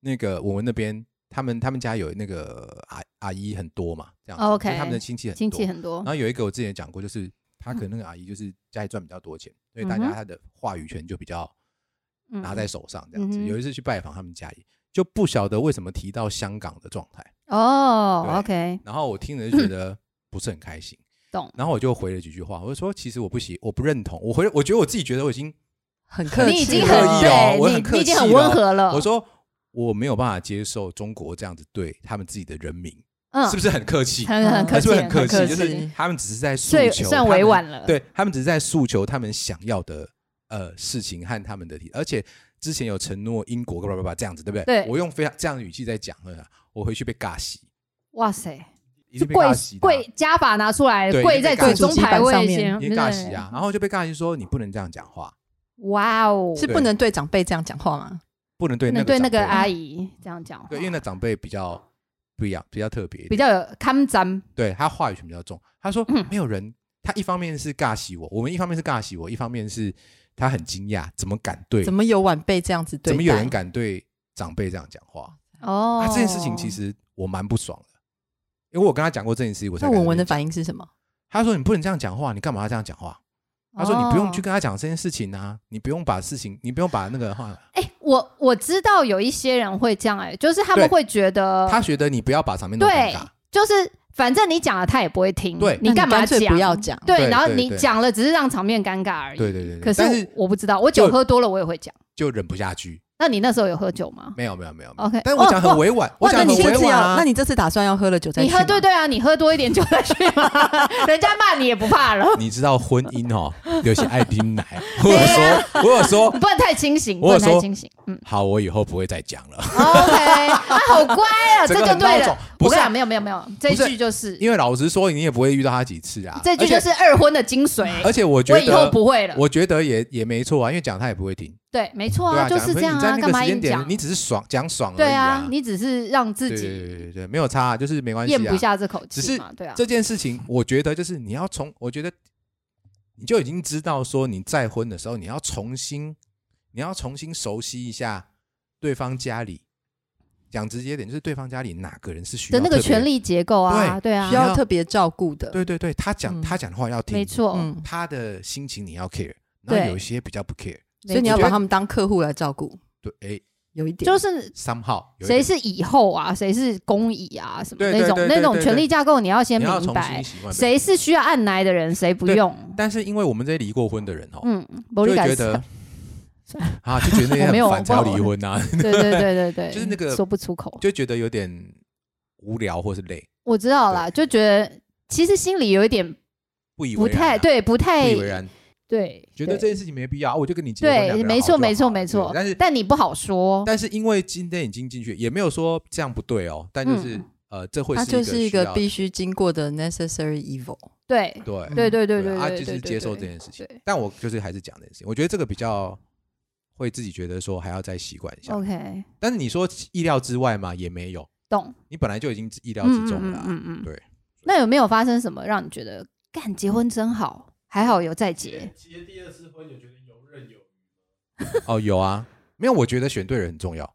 Speaker 1: 那个我们那边，他们他们家有那个阿阿姨很多嘛，这样
Speaker 2: OK
Speaker 1: 就是他们的亲戚很多。
Speaker 2: 亲戚很多
Speaker 1: 然，后有一个我之前讲过，就是他可能那个阿姨就是家里赚比较多钱，所以大家他的话语权就比较
Speaker 2: 嗯
Speaker 1: 拿在手上这样子。有一次去拜访他们家里，就不晓得为什么提到香港的状态，
Speaker 2: 哦，OK，
Speaker 1: 然后我听了就觉得不是很开心，<laughs>
Speaker 2: 懂。
Speaker 1: 然后我就回了几句话，我就说其实我不喜，我不认同。我回，我觉得我自己觉得我已经
Speaker 3: 很客气，
Speaker 2: 你已经
Speaker 1: 刻
Speaker 2: 很
Speaker 1: 意哦我，很客气
Speaker 2: 你你已经很温
Speaker 1: 哦
Speaker 2: 和了。
Speaker 1: 我说我没有办法接受中国这样子对他们自己的人民，
Speaker 2: 嗯，
Speaker 1: 是不是很客气？
Speaker 3: 嗯
Speaker 2: 很很客气，
Speaker 1: 是不是很客气？就是他们只是在诉
Speaker 2: 最
Speaker 1: 求，
Speaker 2: 算委婉了。，
Speaker 1: 对他们只是在诉求他们想要的呃事情和他们的题，而且之前有承诺英国叭叭叭这样子，对不对？
Speaker 2: 对
Speaker 1: 我用非常这样的语气在讲，了我回去被尬洗，
Speaker 2: 哇塞，
Speaker 1: 一定被
Speaker 2: 跪跪加法拿出来，跪在
Speaker 1: 一定被尬
Speaker 2: 祖宗牌
Speaker 3: 洗
Speaker 2: 位前，
Speaker 1: 因为尬洗啊，然后就被尬洗说你不能这样讲话，
Speaker 2: 哇哦，
Speaker 3: 是不能对长辈这样讲话吗？
Speaker 1: 不能对那
Speaker 2: 能对那个阿姨这样讲话，
Speaker 1: 对，因为那长辈比较不一样，比较特别，
Speaker 2: 比较有看咱
Speaker 1: 对他话语权比较重。他说
Speaker 2: 嗯
Speaker 1: 没有人，他一方面是尬喜我，我们一方面是尬喜我，一方面是他很惊讶，怎么敢对，
Speaker 3: 怎么有晚辈这样子对？
Speaker 1: 怎么有人敢对长辈这样讲话？
Speaker 2: 哦
Speaker 1: 啊，这件事情其实我蛮不爽的，因为我跟他讲过这件事情，我才
Speaker 3: 那文文的反应是什么？
Speaker 1: 他说你不能这样讲话，你干嘛要这样讲话？他说你不用去
Speaker 2: 哦
Speaker 1: 跟他讲这件事情啊，你不用把事情，你不用把那个话，
Speaker 2: 哎，我我知道有一些人会这样，哎，就是他们会觉得
Speaker 1: 他觉得你不要把场面弄尴
Speaker 2: 对
Speaker 1: 尬，，
Speaker 2: 就是反正你讲了他也不会听，
Speaker 1: 对
Speaker 2: 你干嘛
Speaker 3: 那干脆
Speaker 2: 讲？
Speaker 3: 不要讲
Speaker 2: 对，
Speaker 1: 对
Speaker 2: 然后你讲了只是让场面尴尬而已。
Speaker 1: 对对对对。
Speaker 2: 可
Speaker 1: 是
Speaker 2: 我不知道，我酒喝多了我也会讲。
Speaker 1: 就忍不下去，
Speaker 2: 那你那时候有喝酒吗？
Speaker 1: 没有没有没有
Speaker 2: OK
Speaker 1: 但我讲很
Speaker 2: 哦
Speaker 1: 委婉，我讲
Speaker 3: 你这次要，
Speaker 1: 很委婉啊
Speaker 3: 那。你这次打算要喝了酒再去
Speaker 2: 你？喝对对啊，你喝多一点酒再去嘛，<laughs> 人家骂你也不怕了。
Speaker 1: 你知道婚姻哦，有些爱听奶，<laughs> 我有说，我有说
Speaker 2: 你，不能太清醒，不
Speaker 1: 我有说
Speaker 2: 能太清醒。嗯
Speaker 1: 好，我以后不会再讲了
Speaker 2: ，，OK，他，好乖啊，<laughs> 这就对了。
Speaker 1: 不是啊
Speaker 2: 我讲，没有没有没有，这一句就是
Speaker 1: 因为老实说，你也不会遇到他几次啊。
Speaker 2: 这句就是二婚的精髓。
Speaker 1: 而且我觉
Speaker 2: 得以后，不会了。
Speaker 1: 我觉得也也没错啊，因为讲他也不会听，
Speaker 2: 对，没错
Speaker 1: 对啊，
Speaker 2: 就是这样啊，干嘛硬讲？
Speaker 1: 你只是爽讲爽而已
Speaker 2: 对啊
Speaker 1: 啊，，
Speaker 2: 你只是让自
Speaker 1: 对对
Speaker 2: 己
Speaker 1: 对对对，没有差啊，就是没关系
Speaker 2: 咽不
Speaker 1: 啊。
Speaker 2: 下这口气
Speaker 1: 只是
Speaker 2: 对啊。
Speaker 1: 这件事情，我觉得就是你要从，我觉得你就已经知道说你再婚的时候，你要重新，你要重新熟悉一下对方家里。讲直接点，就是对方家里哪个人是需要
Speaker 2: 的那个权，力结构啊，对啊
Speaker 3: 需，要特别照顾的。
Speaker 1: 对对对，他讲、
Speaker 3: 嗯
Speaker 1: 他讲的话要听，
Speaker 2: 没错，
Speaker 3: 嗯，
Speaker 1: 他的心情你要 care，然后有一些比较不 care，
Speaker 3: 所以你要把他们当客户来照顾，
Speaker 1: 对，哎，
Speaker 3: 有一点。
Speaker 2: 就是
Speaker 1: 三号
Speaker 2: 谁是以后啊，谁是公乙啊，什么那种那种权力架构，你要先明白谁是需要按奶的人，谁不用。
Speaker 1: 但是因为我们这些离过婚的人哦，
Speaker 2: 嗯，
Speaker 1: 就
Speaker 2: 不力感
Speaker 1: 会觉得 <laughs> 啊，就觉得那些
Speaker 2: 我没有
Speaker 1: 很烦才要
Speaker 2: 我
Speaker 1: 离婚啊，
Speaker 2: 对对对对对，<laughs>
Speaker 1: 就是那个
Speaker 2: 说不出口。
Speaker 1: 就觉得有点无聊或是累，
Speaker 2: 我知道啦，就觉得其实心里有一点不
Speaker 1: 不以为然啊。
Speaker 2: 太对，不
Speaker 1: 不
Speaker 2: 太
Speaker 1: 以为然，
Speaker 2: 对，
Speaker 1: 觉得这件事情没必要，啊我就跟你结婚，
Speaker 2: 对，没错没错没错。
Speaker 1: 但是
Speaker 2: 但你不好说，
Speaker 1: 但是因为今天已经进去，也没有说这样不对哦，但就是
Speaker 2: 嗯
Speaker 1: 呃，这会
Speaker 3: 它就是一个必须经过的 necessary evil。
Speaker 2: 对
Speaker 1: 对
Speaker 2: 对对对
Speaker 1: 对啊，
Speaker 2: 对对，
Speaker 1: 就是接受这件事情。但我就是还是讲这件事情，我觉得这个比较会自己觉得说还要再习惯一下。
Speaker 2: OK，
Speaker 1: 但是你说意料之外嘛，也没有，
Speaker 2: 懂。
Speaker 1: 你本来就已经意料之中了啊。
Speaker 2: 嗯嗯嗯，
Speaker 1: 对。
Speaker 2: 那有没有发生什么让你觉得干结婚真好，还好有再结？
Speaker 4: 结第二次婚，有觉得游刃有余吗？
Speaker 1: 哦，有啊，没有，我觉得选对人很重要。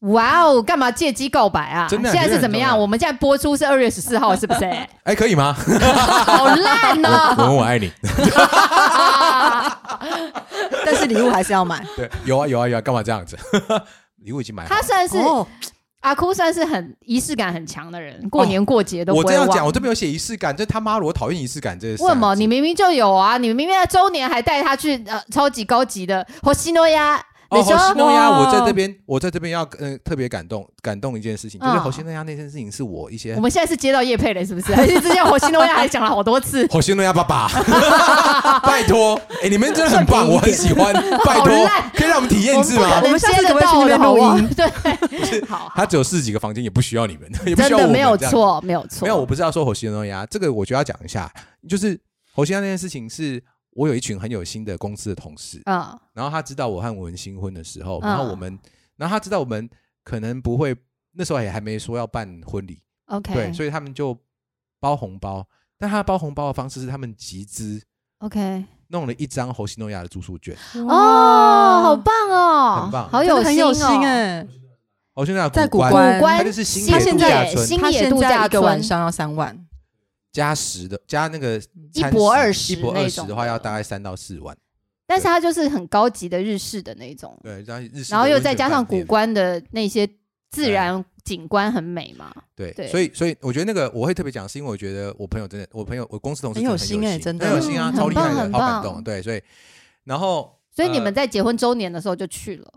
Speaker 2: 哇哦，干嘛借机告白啊？
Speaker 1: 真的
Speaker 2: 现在是怎么样？我们现在播出是二月十四号，是不是？<laughs>
Speaker 1: 哎，可以吗？<laughs>
Speaker 2: 好烂
Speaker 1: 我
Speaker 2: 哦！
Speaker 1: 我我爱你。<laughs>
Speaker 3: 但是礼物还是要买。
Speaker 1: 对，有啊有啊有啊，干嘛这样子？礼物已经买好了。
Speaker 2: 他算是
Speaker 3: 哦，
Speaker 2: 阿哭，算是很仪式感很强的人，过年过节都不会忘
Speaker 1: 我这样讲，我都没有写仪式感，这他妈的我讨厌仪式感这个。
Speaker 2: 为什么？你明明就有啊！你明明在周年还带他去呃超级高级的火西诺亚，
Speaker 1: 哦，
Speaker 2: 你说
Speaker 1: 侯西诺亚，我在这边，我在这边要呃特别感动感动一件事情，就是
Speaker 2: 嗯
Speaker 1: 侯西诺亚那件事情是我一些
Speaker 2: 我们现在是接到叶佩了，是不是？<laughs> 还是之前火西诺亚还讲了好多次？
Speaker 1: 侯西诺亚爸爸，<laughs> 拜托，哎，你们真的很棒，我很喜欢，<laughs> 拜托，可以让我们体验一次吗
Speaker 2: 我们不可？能
Speaker 3: 我们下次
Speaker 2: 接得
Speaker 3: 可不可以去那边录音
Speaker 2: 对，好，
Speaker 1: 他只有四十几个房间，也不需要你们，也不需要我们
Speaker 2: 没有
Speaker 1: 这样。
Speaker 2: 错，没有错。
Speaker 1: 没有，我不是要说侯西诺亚，这个我就要讲一下，就是侯西诺亚那件事情是。我有一群很有心的公司的同事，
Speaker 2: 啊
Speaker 1: 然后他知道我和文新婚的时候，
Speaker 2: 嗯。
Speaker 1: 然后我们，然后他知道我们可能不会，那时候也还没说要办婚礼
Speaker 2: ，，OK，
Speaker 1: 对，所以他们就包红包，但他包红包的方式是他们集资
Speaker 2: OK，
Speaker 1: 弄了一张侯西诺亚的住宿券，
Speaker 2: 哦，好棒哦，
Speaker 1: 很棒
Speaker 2: 好
Speaker 3: 有很有
Speaker 2: 心
Speaker 3: 哎。
Speaker 1: 侯西诺亚
Speaker 3: 在
Speaker 1: 古关
Speaker 3: 古关
Speaker 2: 古关
Speaker 1: 它就是新
Speaker 3: 野
Speaker 1: 野度
Speaker 3: 度假
Speaker 1: 村，
Speaker 2: 新
Speaker 3: 他现
Speaker 2: 野度假
Speaker 3: 在一个晚，上要三万，
Speaker 1: 加十的加那个
Speaker 2: 一博二十
Speaker 1: 一博二十的话，要大概三到四万，
Speaker 2: 但是它就是很高级的日式的那种，
Speaker 1: 对，然后日式
Speaker 2: 然后又再加上古关的那些自然景观很美嘛。
Speaker 1: 对，
Speaker 2: 对。
Speaker 1: 所以所以我觉得那个我会特别讲，是因为我觉得我朋友真的，我朋友我公司同事
Speaker 3: 很有心欸真的。
Speaker 1: 很有心啊，
Speaker 2: 嗯
Speaker 1: 超厉害的，好感动。对，所以然后
Speaker 2: 所以你
Speaker 1: 呃
Speaker 2: 们在结婚周年的时候就去了。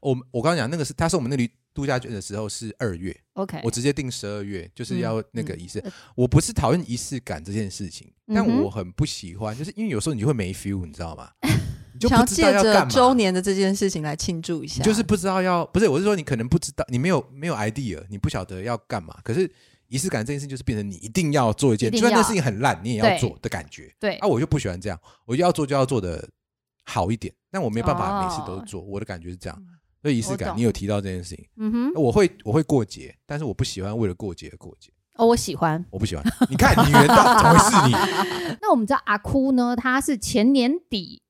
Speaker 1: 我我刚刚讲那个是他是我们那里度假圈的时候是二月
Speaker 2: ，，OK？
Speaker 1: 我直接定十二月，就是要那个
Speaker 3: 嗯
Speaker 1: 仪式。我不是讨厌仪式感这件事情，但我很不喜欢，就是因为有时候你就会没 feel，你知道吗？<laughs> 你就
Speaker 3: 想要
Speaker 1: 不知道
Speaker 3: 借着
Speaker 1: 要干嘛，
Speaker 3: 周年的这件事情来庆祝一下，
Speaker 1: 就是不知道要不是，我是说你可能不知道，你没有没有 idea，你不晓得要干嘛。可是仪式感这件事情就是变成你一定要做一件，
Speaker 2: 一
Speaker 1: 就算那
Speaker 2: 要
Speaker 1: 事情很烂，你也要做的感觉。
Speaker 2: 对
Speaker 1: 啊，我就不喜欢这样，我就要做就要做的好一点，但我没办法
Speaker 2: 哦
Speaker 1: 每次都做，我的感觉是这样。所以仪式感，你有提到这件事情，
Speaker 2: 嗯哼，
Speaker 1: 我会我会过节，但是我不喜欢为了过节而过节，
Speaker 2: 哦，我喜欢。
Speaker 1: 我不喜欢。你看你原道怎么回事你？<laughs>
Speaker 2: 那我们知道阿哭呢，他是前年底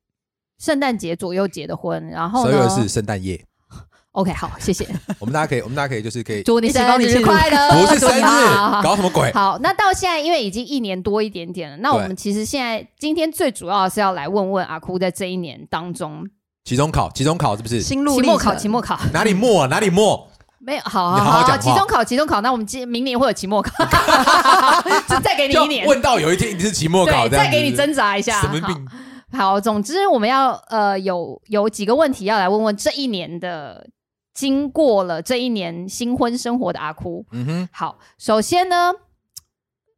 Speaker 2: 圣诞节左右结的婚，然后呢
Speaker 1: 十二月是圣诞夜，，<laughs>
Speaker 2: OK，好，谢谢，
Speaker 1: 我们大家可以，我们大家可以就是可以，
Speaker 2: 祝你生日快乐，
Speaker 1: 不是生日，搞什么鬼？
Speaker 2: 好，那到现在因为已经一年多一点点了，那我们其实现在今天最主要的是要来问问阿哭在这一年当中，
Speaker 1: 期中考，期中考是不是？
Speaker 3: 心路历
Speaker 2: 期末考，
Speaker 3: 程
Speaker 2: 期末考。
Speaker 1: 哪里末啊？哪里末？
Speaker 2: 没有，好
Speaker 1: 你好好讲话。
Speaker 2: 期中考，期中考，那我们今明年会有期末考，<laughs> 就再给你
Speaker 1: 就
Speaker 2: 一年，
Speaker 1: 问到有一天你是期末考，
Speaker 2: 对，
Speaker 1: 这样子。
Speaker 2: 再给你挣扎一下，好
Speaker 1: 什么病？
Speaker 2: 好，总之我们要呃有有几个问题要来问问这一年的经过了这一年新婚生活的阿哭。
Speaker 1: 嗯哼，
Speaker 2: 好，首先呢，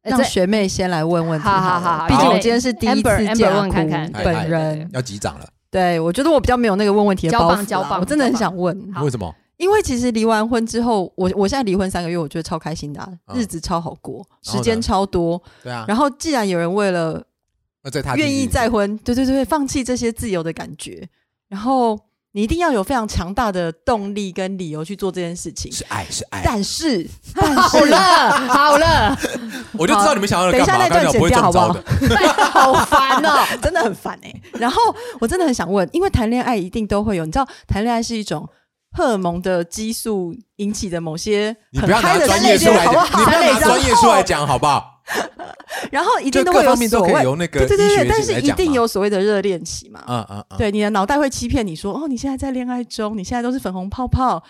Speaker 2: 呃这
Speaker 3: 让学妹先来问问题
Speaker 2: 好
Speaker 3: 好了，
Speaker 2: 好好好
Speaker 3: 毕竟我今天是第一
Speaker 2: Amber-
Speaker 3: 次见
Speaker 2: Amber
Speaker 3: 阿
Speaker 2: 问看看
Speaker 3: 哭
Speaker 1: 对
Speaker 3: 本人，
Speaker 1: 要击掌了，
Speaker 3: 对我觉得我比较没有那个问问题的
Speaker 2: 交
Speaker 3: 包袱啦
Speaker 2: 棒交棒
Speaker 3: 我真的很想问，
Speaker 2: 好。
Speaker 1: 为什么？
Speaker 3: 因为其实离完婚之后，我我现在离婚三个月，我觉得超开心的啊、
Speaker 1: 嗯。
Speaker 3: 日子超好过，时间超多。
Speaker 1: 对啊，
Speaker 3: 然后既然有人为了愿意再婚，对对对，放弃这些自由的感觉，然后你一定要有非常强大的动力跟理由去做这件事情。
Speaker 1: 是爱是爱，
Speaker 3: 但是，<laughs> 但
Speaker 2: 好
Speaker 3: 是，
Speaker 2: 了好了，<laughs>
Speaker 1: 我就知道你们想要的
Speaker 3: 等一
Speaker 1: 干嘛，
Speaker 3: 下那段
Speaker 1: 刚才我不会
Speaker 3: 剪掉好不
Speaker 1: 好。<laughs>
Speaker 2: 好烦哦。
Speaker 3: 真的很烦哎、然后我真的很想问，因为谈恋爱一定都会有，你知道，谈恋爱是一种荷尔蒙的激素引起的某些
Speaker 1: 你不要拿
Speaker 3: 很嗨的
Speaker 1: 专业出来
Speaker 3: 瞬间，好
Speaker 1: 讲，
Speaker 3: 不好？
Speaker 1: 你不要拿专业出来讲，好不好？<laughs>
Speaker 3: 然后一定都会有所谓，
Speaker 1: 由那个
Speaker 3: 对对对但是一定有所谓的热恋期嘛。
Speaker 1: 嗯嗯嗯，
Speaker 3: 对，你的脑袋会欺骗你说，哦，你现在在恋爱中，你现在都是粉红泡泡。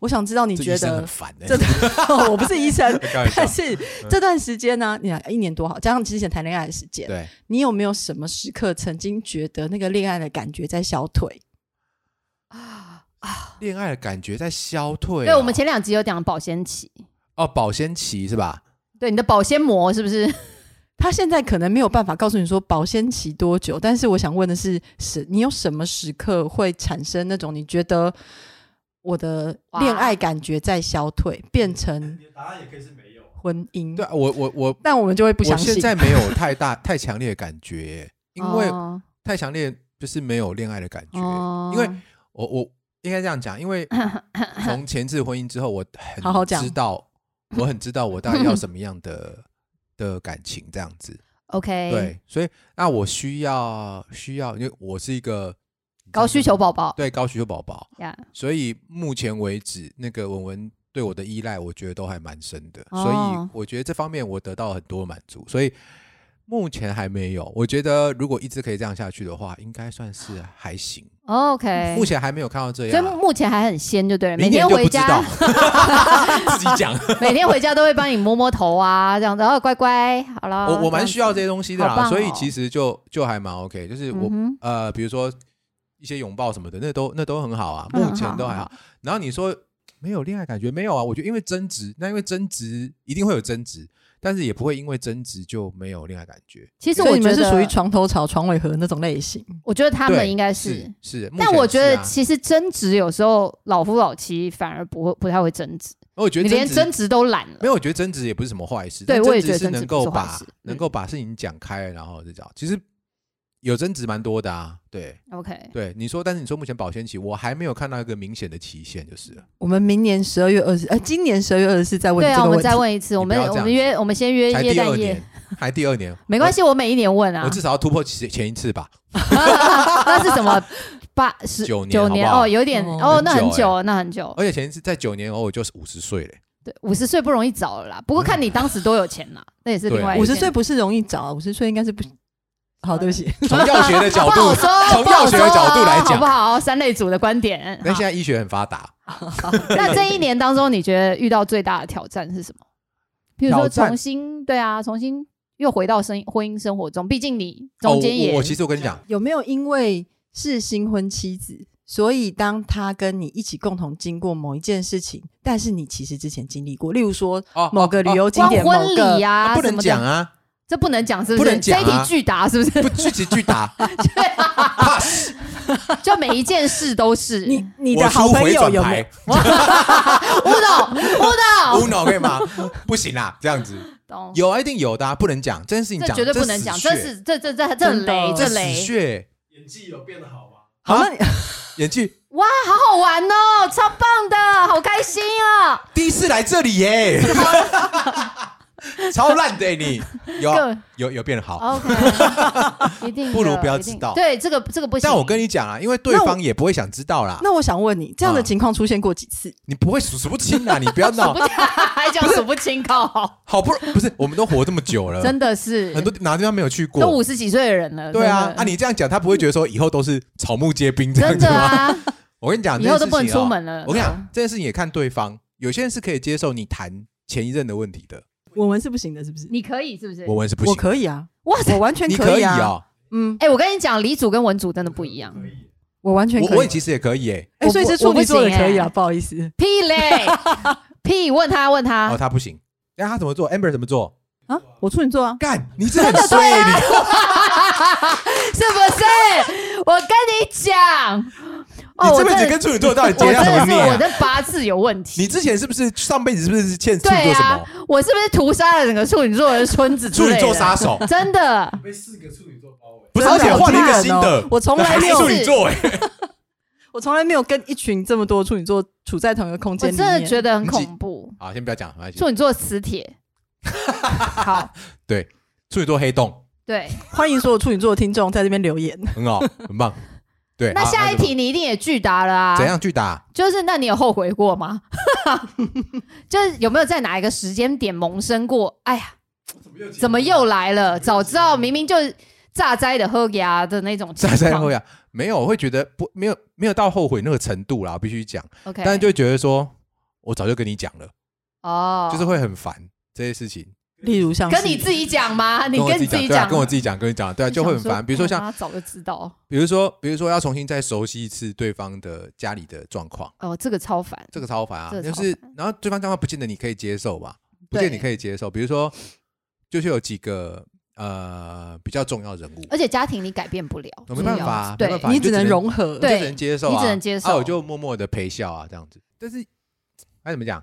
Speaker 3: 我想知道你觉得
Speaker 1: 这医生很，烦的
Speaker 3: 这，<laughs> 我不是医生，<laughs> 但是这段时间呢，你看一年多好，加上之前谈恋爱的时间，
Speaker 1: 对，
Speaker 3: 你有没有什么时刻曾经觉得那个恋爱的感觉在消退？
Speaker 1: 啊啊恋爱的感觉在消退哦。
Speaker 2: 对，我们前两集有讲保鲜期，
Speaker 1: 哦保鲜期是吧？
Speaker 2: 对你的保鲜膜是不是？<laughs>
Speaker 3: 他现在可能没有办法告诉你说保鲜期多久，但是我想问的是，是你有什么时刻会产生那种你觉得我的恋爱感觉在消退，变成
Speaker 4: 你的答案也可以是没有。
Speaker 3: 婚姻？
Speaker 1: 对啊，我我我
Speaker 3: 但我们就会不
Speaker 1: 我
Speaker 3: 相信。
Speaker 1: 现在没有太大 <laughs> 太强烈的感觉，因为
Speaker 2: 哦
Speaker 1: 太强烈就是没有恋爱的感觉。
Speaker 2: 哦
Speaker 1: 因为我我应该这样讲，因为 <laughs> 从前次婚姻之后，我很
Speaker 3: 好好讲
Speaker 1: 知道，我很知道我大概要什么样的的感情这样子。<laughs>
Speaker 2: OK，
Speaker 1: 对，所以那我需要需要，因为我是一个
Speaker 2: 高需求宝宝
Speaker 1: 对高需求宝宝，
Speaker 2: 呀，
Speaker 1: 所以目前为止，那个文文对我的依赖，我觉得都还蛮深的，
Speaker 2: 哦
Speaker 1: 所以我觉得这方面我得到很多满足，所以目前还没有。我觉得如果一直可以这样下去的话，应该算是还行。
Speaker 2: OK，
Speaker 1: 目前还没有看到这样
Speaker 2: 所以目前还很鲜，就对了。每天回家，，<laughs> <laughs>
Speaker 1: 自己讲。
Speaker 2: 每天回家都会帮你摸摸头啊，这样子，然后乖乖，好了。
Speaker 1: 我我蛮需要这些东西的啦，
Speaker 2: 哦
Speaker 1: 所以其实就就还蛮 OK，就是我、
Speaker 2: 嗯
Speaker 1: 呃，比如说一些拥抱什么的，那都那都很好啊，
Speaker 2: 嗯
Speaker 1: 目前都还好然后你说没有恋爱感觉没有啊？我觉得因为争执，那因为争执一定会有争执，但是也不会因为争执就没有恋爱感觉。
Speaker 2: 其实我觉得
Speaker 3: 你们是属于床头吵床尾和那种类型。
Speaker 2: 我觉得他们应该
Speaker 1: 是是，目
Speaker 2: 但我觉得其实争执有时候老夫老妻反而不会不太会争执，
Speaker 1: 我觉得你
Speaker 2: 连争执都懒了。
Speaker 1: 没有，我觉得争执也不是什么坏事。
Speaker 2: 对我也觉得争执
Speaker 1: 能够把能够把事情讲开，然后就这样。其实有增值蛮多的啊，对
Speaker 2: OK，
Speaker 1: 对。你说，但是你说目前保鲜期，我还没有看到一个明显的期限，就是了。
Speaker 3: 我们明年十二月二十，呃，今年十二月二十四再问
Speaker 2: 对啊，我们。再问一次，我们我们约我们先约
Speaker 1: 才
Speaker 2: 耶诞夜
Speaker 1: 第二年，，还第二年，
Speaker 2: 没关系，我每一年问啊
Speaker 1: 我，至少要突破前前一次吧。<laughs>
Speaker 2: 那是什么？八十
Speaker 1: 九年
Speaker 2: 九年
Speaker 1: 好不好
Speaker 2: 哦，有点
Speaker 3: 哦
Speaker 2: 哦，那
Speaker 1: 很久
Speaker 2: 很久，那很久。
Speaker 1: 而且前一次在九年后，我就是五十岁嘞。
Speaker 2: 对，五十岁不容易找了啦。不过看你当时多有钱啦，那也是另外一
Speaker 3: 五
Speaker 2: 件
Speaker 3: 十岁不是容易找啊，五十岁应该是不。好，对不起，<laughs>
Speaker 1: 从药学的角度，
Speaker 2: 说，
Speaker 1: 从药学的角度来讲。
Speaker 2: 好不，好？三类组的观点。
Speaker 1: 但
Speaker 2: 好
Speaker 1: 现在医学很发达，
Speaker 2: 那这一年当中，你觉得遇到最大的挑战是什么？比如说重新对啊，重新又回到生婚姻生活中，毕竟你中间也、
Speaker 1: 哦我我其实我跟你讲，
Speaker 3: 有没有因为是新婚妻子，所以当他跟你一起共同经过某一件事情，但是你其实之前经历过，例如说
Speaker 1: 哦
Speaker 3: 某个旅
Speaker 1: 哦。
Speaker 3: 游景点、
Speaker 2: 光婚
Speaker 3: 某个
Speaker 2: 礼呀、
Speaker 1: 啊不能讲，啊，
Speaker 2: 这不能讲是不是？
Speaker 1: 不能讲啊。
Speaker 2: 这一题巨答是不是？
Speaker 1: 不具体巨打 <laughs>
Speaker 2: 对啊
Speaker 1: ，pass，
Speaker 2: 就每一件事都是。
Speaker 3: 你你
Speaker 1: 我
Speaker 3: 的好朋友有没有？
Speaker 1: 牌？
Speaker 2: 乌龙乌
Speaker 1: 无
Speaker 2: 龙，
Speaker 1: 脑可以吗？不行啦，这样子。
Speaker 2: 懂？
Speaker 1: 有啊，一定有的啊，不能讲这件事情
Speaker 2: 这
Speaker 1: 讲，
Speaker 2: 绝对不能讲，这是这这这这雷
Speaker 1: 这死
Speaker 2: 雷，
Speaker 1: 血，
Speaker 4: 演技有变得好吗？
Speaker 3: 好，
Speaker 1: 啊
Speaker 3: 那你
Speaker 1: 演技。
Speaker 2: 哇，好好玩哦，超棒的，好开心啊！
Speaker 1: 第一次来这里耶，<laughs> <laughs> 超烂的欸你，有有有变好
Speaker 2: ，OK，<laughs> 一定
Speaker 1: 不如不要知道。
Speaker 2: 对，这个这个不行。
Speaker 1: 但我跟你讲啊，因为对方也不会想知道啦，
Speaker 3: 那我想问你，这样的
Speaker 1: 啊
Speaker 3: 情况出现过几次？<laughs>
Speaker 1: 你不会数数不清啊，你不要闹。
Speaker 2: 不，还讲数不清靠。好，
Speaker 1: 好不容不是，我们都活这么久了，
Speaker 2: 真的是。
Speaker 1: 很多哪个地方没有去过？
Speaker 2: 都，五十几岁的人了。
Speaker 1: 对啊啊你这样讲，他不会觉得说以后都是草木皆兵这样
Speaker 2: 真
Speaker 1: 子吗？
Speaker 2: 啊，
Speaker 1: 我跟你讲，
Speaker 2: 以后都不能
Speaker 1: 这件事情哦
Speaker 2: 出门了。
Speaker 1: 我跟你讲，这件事情也看对方，有些人是可以接受你谈前一任的问题的，
Speaker 3: 文文是不行的，是不是？
Speaker 2: 你可以是不是？
Speaker 3: 我
Speaker 1: 我们是不行，我
Speaker 3: 可以啊，
Speaker 2: 哇塞
Speaker 3: 我！完全
Speaker 1: 你可以
Speaker 3: 啊。
Speaker 1: 哦，
Speaker 3: 嗯，
Speaker 2: 哎，我跟你讲，李组跟文组真的不一样。
Speaker 4: 可以，
Speaker 3: 我完全可以。
Speaker 1: 我我也其实也可以诶，
Speaker 3: 哎，所以是处女座的可以啊，
Speaker 2: 我
Speaker 3: 不好意思
Speaker 2: 屁嘞，<laughs> 屁！问他问他
Speaker 1: 哦，，他不行，那他怎么做？Amber 怎么做？
Speaker 3: 啊，我处女座啊，
Speaker 1: 干，你这很衰，你
Speaker 2: 是不是？我跟你讲，哦，
Speaker 1: 你这辈子跟处女座到底结下什么孽啊？
Speaker 2: 我的八字有问题。
Speaker 1: 你之前是不是上辈子是不是欠处女座什么？，
Speaker 2: 我是不是屠杀了整个处女座的村子之
Speaker 1: 处女？座杀手，<laughs>
Speaker 2: 真的，
Speaker 4: 被四个处女座包围。
Speaker 1: 不是，而且换了一个新的
Speaker 3: 哦，我从来
Speaker 1: 处女座哎，<laughs>
Speaker 3: 我从来没有跟一群这么多处女座处在同一个空
Speaker 2: 我
Speaker 3: 间里面。
Speaker 2: 真的觉得很恐怖。
Speaker 1: 好，先不要讲，没关系
Speaker 2: 处。女座磁铁，<laughs> 好，
Speaker 1: 对，处女座黑洞
Speaker 2: 对。
Speaker 3: 欢迎所有处女座的听众在这边留言。
Speaker 1: 很好，很棒。对，
Speaker 2: 那下一题你一定也拒答了啊？
Speaker 1: 怎？样拒答？
Speaker 2: 就是那你有后悔过吗？<laughs> 就是有没有在哪一个时间点萌生过？哎呀，
Speaker 4: 怎么又
Speaker 2: 怎么又来了？早知道明明就榨灾的喝牙的那种情
Speaker 1: 在
Speaker 2: 况。
Speaker 1: 在后呀，没有，我会觉得不没有没有到后悔那个程度啦，我必须讲
Speaker 2: ，OK，
Speaker 1: 但是就会觉得说，我早就跟你讲了，
Speaker 2: 哦，
Speaker 1: 就是会很烦这些事情。
Speaker 3: 例如像
Speaker 2: 跟你自己讲吗？你
Speaker 1: 跟
Speaker 2: 你自己讲，
Speaker 1: 跟我自己讲，跟你讲，对啊，就会很烦。比如说像，
Speaker 2: 他早就知道
Speaker 1: 比如说，比如说要重新再熟悉一次对方的家里的状况，
Speaker 2: 哦，这个超烦。
Speaker 1: 这个超烦啊。就是，然后对方状况不见得你可以接受吧，不见得你可以接受。比如说，就是有几个呃比较重要人物，
Speaker 2: 而且家庭你改变不了，
Speaker 1: 没办法啊，
Speaker 2: 对
Speaker 3: 你只能融合。
Speaker 2: 对
Speaker 1: 你只能接受啊，
Speaker 2: 你只能接受
Speaker 1: 啊，我就默默的陪笑啊，这样子。但是该怎么讲？